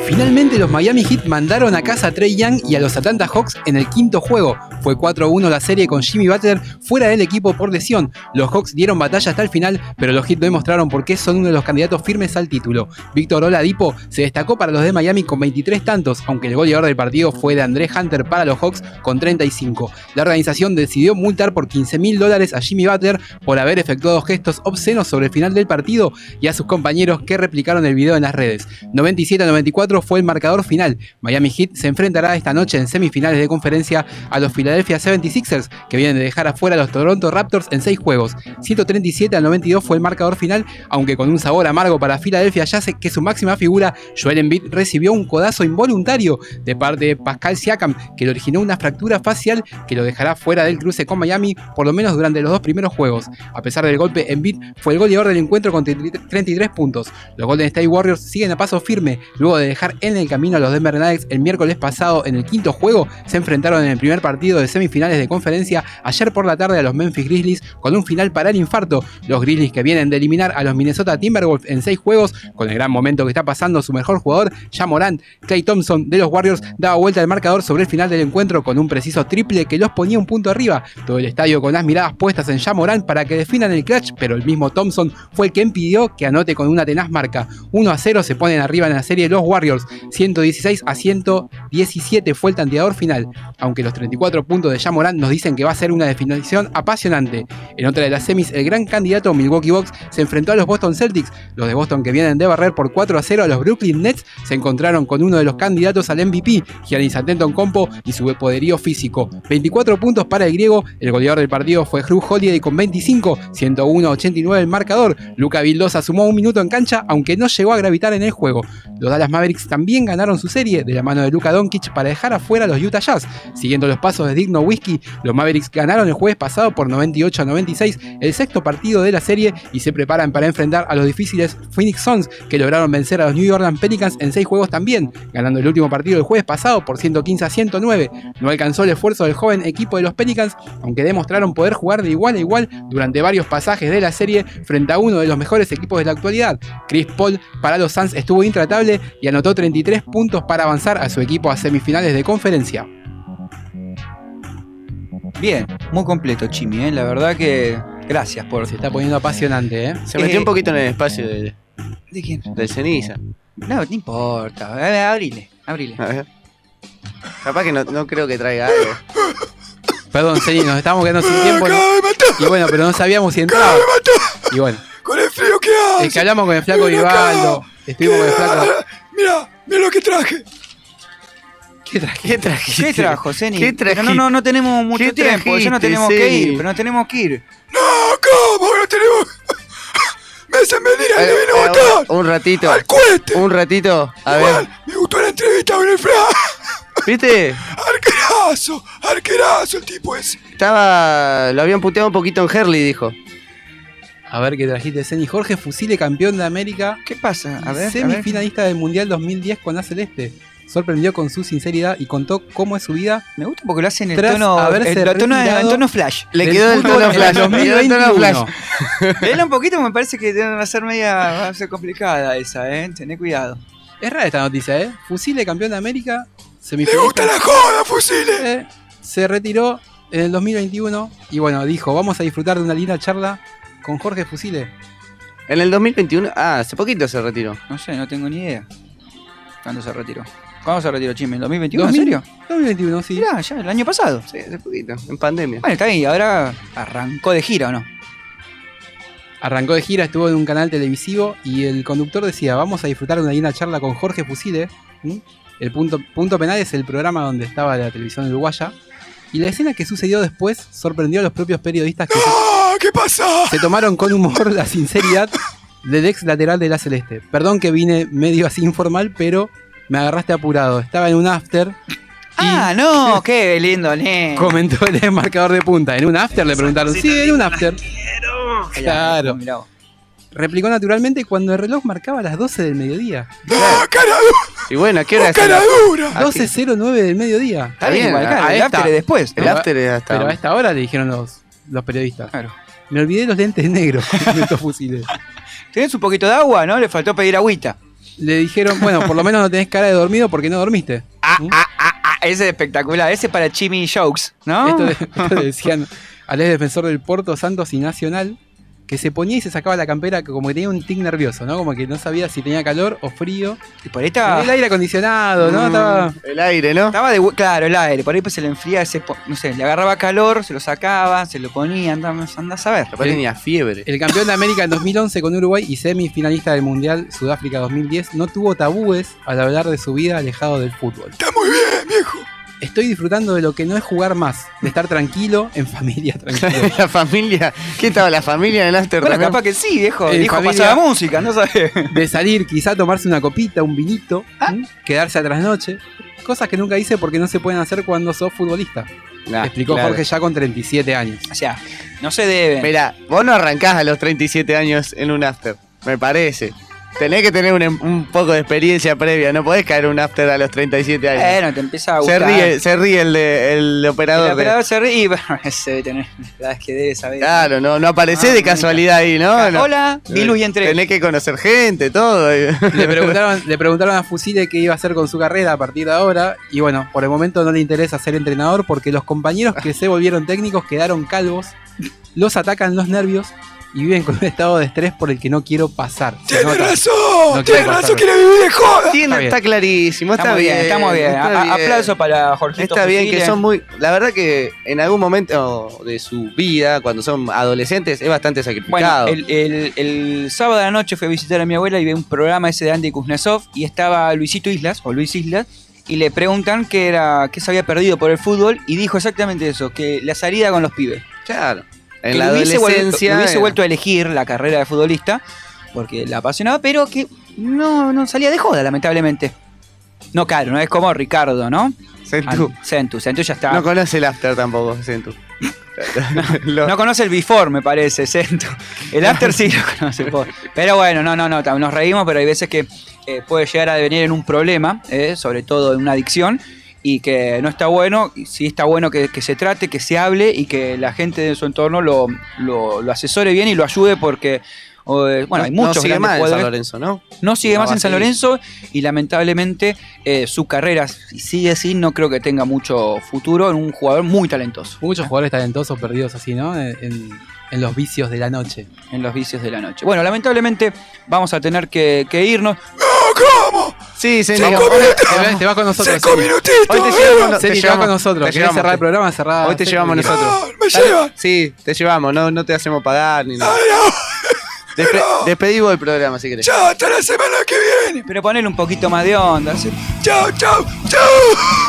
Finalmente los Miami Heat mandaron a casa a Trey Young y a los Atlanta Hawks en el quinto juego. Fue 4-1 la serie con Jimmy Butler fuera del equipo por lesión. Los Hawks dieron batalla hasta el final, pero los Heat demostraron por qué son uno de los candidatos firmes al título. Víctor Oladipo se destacó para los de Miami con 23 tantos, aunque el goleador del partido fue de André Hunter para los Hawks con 35. La organización decidió multar por 15 mil dólares a Jimmy Butler por haber efectuado gestos obscenos sobre el final del partido y a sus compañeros que replicaron el video en las redes. 97 a 94 fue el marcador final. Miami Heat se enfrentará esta noche en semifinales de conferencia a los Philadelphia 76ers, que vienen de dejar afuera a los Toronto Raptors en 6 juegos. 137 a 92 fue el marcador final, aunque con un sabor amargo para Philadelphia, ya sé que su máxima figura, Joel Embiid, recibió un codazo involuntario de parte de Pascal Siakam, que le originó una fractura facial que lo dejará fuera del cruce con Miami, por lo menos durante los dos primeros juegos. A pesar del golpe, Embiid fue el goleador del encuentro con 33 puntos. Los Golden State Warriors siguen a paso firme, luego de dejar en el camino a los Denver Nuggets el miércoles pasado en el quinto juego, se enfrentaron en el primer partido de semifinales de conferencia ayer por la tarde a los Memphis Grizzlies con un final para el infarto. Los Grizzlies que vienen de eliminar a los Minnesota Timberwolves en seis juegos, con el gran momento que está pasando su mejor jugador, ya Morant, Clay Thompson de los Warriors daba vuelta al marcador sobre el final del encuentro con un preciso triple que los ponía un punto arriba. Todo el estadio con las miradas puestas en ya Morant para que definan el clutch, pero el mismo Thompson fue el que impidió que anote con una tenaz marca. 1 a 0 se ponen arriba en la serie los Warriors. 116 a 117 fue el tanteador final, aunque los 34 puntos de Jamoran nos dicen que va a ser una definición apasionante. En otra de las semis, el gran candidato Milwaukee Bucks se enfrentó a los Boston Celtics. Los de Boston que vienen de barrer por 4 a 0 a los Brooklyn Nets se encontraron con uno de los candidatos al MVP, Giannis Antetokounmpo y su poderío físico. 24 puntos para el griego, el goleador del partido fue Drew Holiday con 25, 101 a 89 el marcador. Luca Vildosa sumó un minuto en cancha, aunque no llegó a gravitar en el juego. Los Dallas Mavericks también ganaron su serie de la mano de Luka Doncic para dejar afuera a los Utah Jazz. Siguiendo los pasos de Los Mavericks ganaron el jueves pasado por 98 a 96 el sexto partido de la serie y se preparan para enfrentar a los difíciles Phoenix Suns que lograron vencer a los New Orleans Pelicans en seis juegos también, ganando el último partido del jueves pasado por 115 a 109. No alcanzó el esfuerzo del joven equipo de los Pelicans, aunque demostraron poder jugar de igual a igual durante varios pasajes de la serie frente a uno de los mejores equipos de la actualidad. Chris Paul para los Suns estuvo intratable y anotó 33 puntos para avanzar a su equipo a semifinales de conferencia. Bien, muy completo, Chimi, ¿eh? la verdad que gracias por. Se está poniendo apasionante, ¿eh? Se metió Eh, un poquito en el espacio de, ¿De quién? de ceniza. No, no importa. A ver, abrile, abrile. A ver. Capaz que no, no creo que traiga algo. Perdón, Ceni, nos estamos quedando sin tiempo. ¿no? Y bueno, pero no sabíamos si entraba. Y bueno, Con el frío que hace. es que hablamos con el flaco Vivaldo. Estuvimos con el flaco. Mira, mira lo que traje. ¿Qué? ¿Qué trajiste? ¿Qué trajo, Zeni? ¿Qué Pero trajiste? no, no, no tenemos mucho ¿Qué tiempo, ya no trajiste, tenemos que Zeni? ir, pero no tenemos que ir. No, ¿cómo? No tenemos. Me hacen venir al Eh, divino eh, botón. un, ratito. Al cohete. Un ratito. A ver. Me gustó la entrevista con el. ¿Viste? Arquerazo, arquerazo el tipo ese. Estaba. Lo habían puteado un poquito en Herley, dijo. A ver qué trajiste, Ceni. Jorge Fusile, campeón de América. ¿Qué pasa? A ver, a ver. Semifinalista del Mundial 2010 con A Celeste. Sorprendió con su sinceridad y contó cómo es su vida. Me gusta porque lo hacen en el tono, el, el tono, tono flash. Le quedó el tono en flash. le quedó el tono 2021. flash. Léela un poquito, me parece que va a ser media, va a ser complicada esa, eh. Tené cuidado. Es rara esta noticia, ¿eh? Fusile, campeón de América. Me gusta la joda, fusiles. Eh, se retiró en el 2021 y bueno, dijo, vamos a disfrutar de una linda charla con Jorge Fusile. En el 2021. Ah, hace poquito se retiró. No sé, no tengo ni idea. ¿Cuándo se retiró? ¿Cuándo se retiró Chime? ¿En 2021? ¿En 2000? serio? 2021, sí. Mirá, ya, el año pasado. Sí, hace poquito. En pandemia. Bueno, está bien, ahora arrancó de gira o no. Arrancó de gira, estuvo en un canal televisivo y el conductor decía, vamos a disfrutar de una linda charla con Jorge Fusile. ¿Mm? El punto, punto penal es el programa donde estaba la televisión uruguaya. Y la escena que sucedió después sorprendió a los propios periodistas que ¡Ah! ¿Qué pasa? se tomaron con humor la sinceridad del ex lateral de la Celeste. Perdón que vine medio así informal, pero me agarraste apurado. Estaba en un after. Ah, no, qué lindo, ne. Comentó el marcador de punta. En un after le preguntaron. Sí, en un after. Claro. Replicó naturalmente cuando el reloj marcaba las 12 del mediodía. ¡Ah, cara dura! Y bueno, ¿a qué hora es? ¡Cara dura! 12.09 del mediodía. Está bien, el after es después. El after es hasta. Pero a esta hora le dijeron los, los periodistas. Claro. Me olvidé los lentes negros, comentó Fusile. ¿Tenés un poquito de agua? ¿No? Le faltó pedir agüita. Le dijeron, bueno, por lo menos no tenés cara de dormido porque no dormiste. Ah, ese es espectacular. Ese es para Chimmy Jokes, ¿no? Esto, le- esto le decían al ex defensor del Porto, Santos y Nacional, que se ponía y se sacaba la campera que como que tenía un tic nervioso, ¿no? Como que no sabía si tenía calor o frío. Y por ahí estaba- El aire acondicionado, ¿no? Mm. Estaba... El aire, ¿no? Estaba de hue- claro, el aire. Por ahí pues se le enfriaba, ese po- no sé, le agarraba calor, se lo sacaba, se lo ponía, anda, anda a saber. Capaz tenía fiebre. El campeón de América en 2011 con Uruguay y semifinalista del Mundial Sudáfrica 2010 no tuvo tabúes al hablar de su vida alejado del fútbol. Está muy bien, viejo. Estoy disfrutando de lo que no es jugar más, de estar tranquilo, en familia tranquilo. la familia. ¿Qué estaba la familia en el after Bueno, también? capaz que sí, viejo. Eh, El hijo familia- pasaba música, no sabes. de salir, quizá tomarse una copita, un vinito, Ah. quedarse a trasnoche. Cosas que nunca hice porque no se pueden hacer cuando sos futbolista. Nah, Explicó claro. Jorge ya con 37 años. O sea, no se debe. Mira, vos no arrancás a los 37 años en un after, me parece. Tenés que tener un, un poco de experiencia previa, no podés caer un after a los 37 años. Bueno, te empieza a se gustar. ríe, se ríe el, de- el operador. El de- operador se ríe y bueno, ese debe tener. La verdad es que debe saber. Claro, no, no aparecés Ah, de casualidad ahí, ¿no? Ca- No. Hola, Bilu y entré. Tenés que conocer gente, todo. Le preguntaron, le preguntaron a Fusile qué iba a hacer con su carrera a partir de ahora. Y bueno, por el momento no le interesa ser entrenador porque los compañeros que se volvieron técnicos quedaron calvos, los atacan los nervios y viven con un estado de estrés por el que no quiero pasar. Nota. razón, No pasar. razón, quiere vivir de joda. Tiene- Está clarísimo, está, bien, estamos bien. está bien. Aplauso para Jorgito Está bien que son muy. La verdad que en algún momento de su vida, cuando son adolescentes, es bastante Bueno, sacrificado. el, el- el sábado de la noche fui a visitar a mi abuela y vi un programa ese de Andy Kuznetsov y estaba Luisito Islas, o Luis Islas, y le preguntan qué era, qué se había perdido por el fútbol, y dijo exactamente eso, que la salida con los pibes. Claro. En que la hubiese, vuelto, adolescencia. hubiese vuelto a elegir la carrera de futbolista, porque la apasionaba, pero que no, no salía de joda, lamentablemente. No, claro, no es como Ricardo, ¿no? Centu. Ah, Centu, Centu ya está. No conoce el after tampoco, Centu. No conoce el before, me parece, Centu. El after sí lo conoce. Pero bueno, no, no, no, nos reímos, pero hay veces que eh, puede llegar a devenir en un problema, eh, sobre todo en una adicción, y que no está bueno. Y sí está bueno que, que se trate, que se hable y que la gente de su entorno lo, lo- lo asesore bien y lo ayude porque... eh, bueno, no- hay muchos no sigue más en San. Lorenzo, ¿no? No sigue No más en a San. Lorenzo y lamentablemente eh, su carrera, si sigue así, no creo que tenga mucho futuro en un jugador muy talentoso. Muchos jugadores talentosos perdidos así, ¿no? En, en- en los vicios de la noche. En los vicios de la noche. Bueno, lamentablemente vamos a tener que, que irnos. Sí, Te, Centu. vas- te vas con nosotros. Cinco minutitos, Hoy te llevamos, te con nosotros. te ¿Querés llevamos, cerrar el programa? Cerrá. Hoy te llevamos nosotros. me Dale. llevan. Sí, te llevamos, no, no te hacemos pagar ni nada. Despe- despedimos el programa si querés. Chao, hasta la semana que viene. Pero ponele un poquito más de onda. ¿sí? Chao, chao, chao.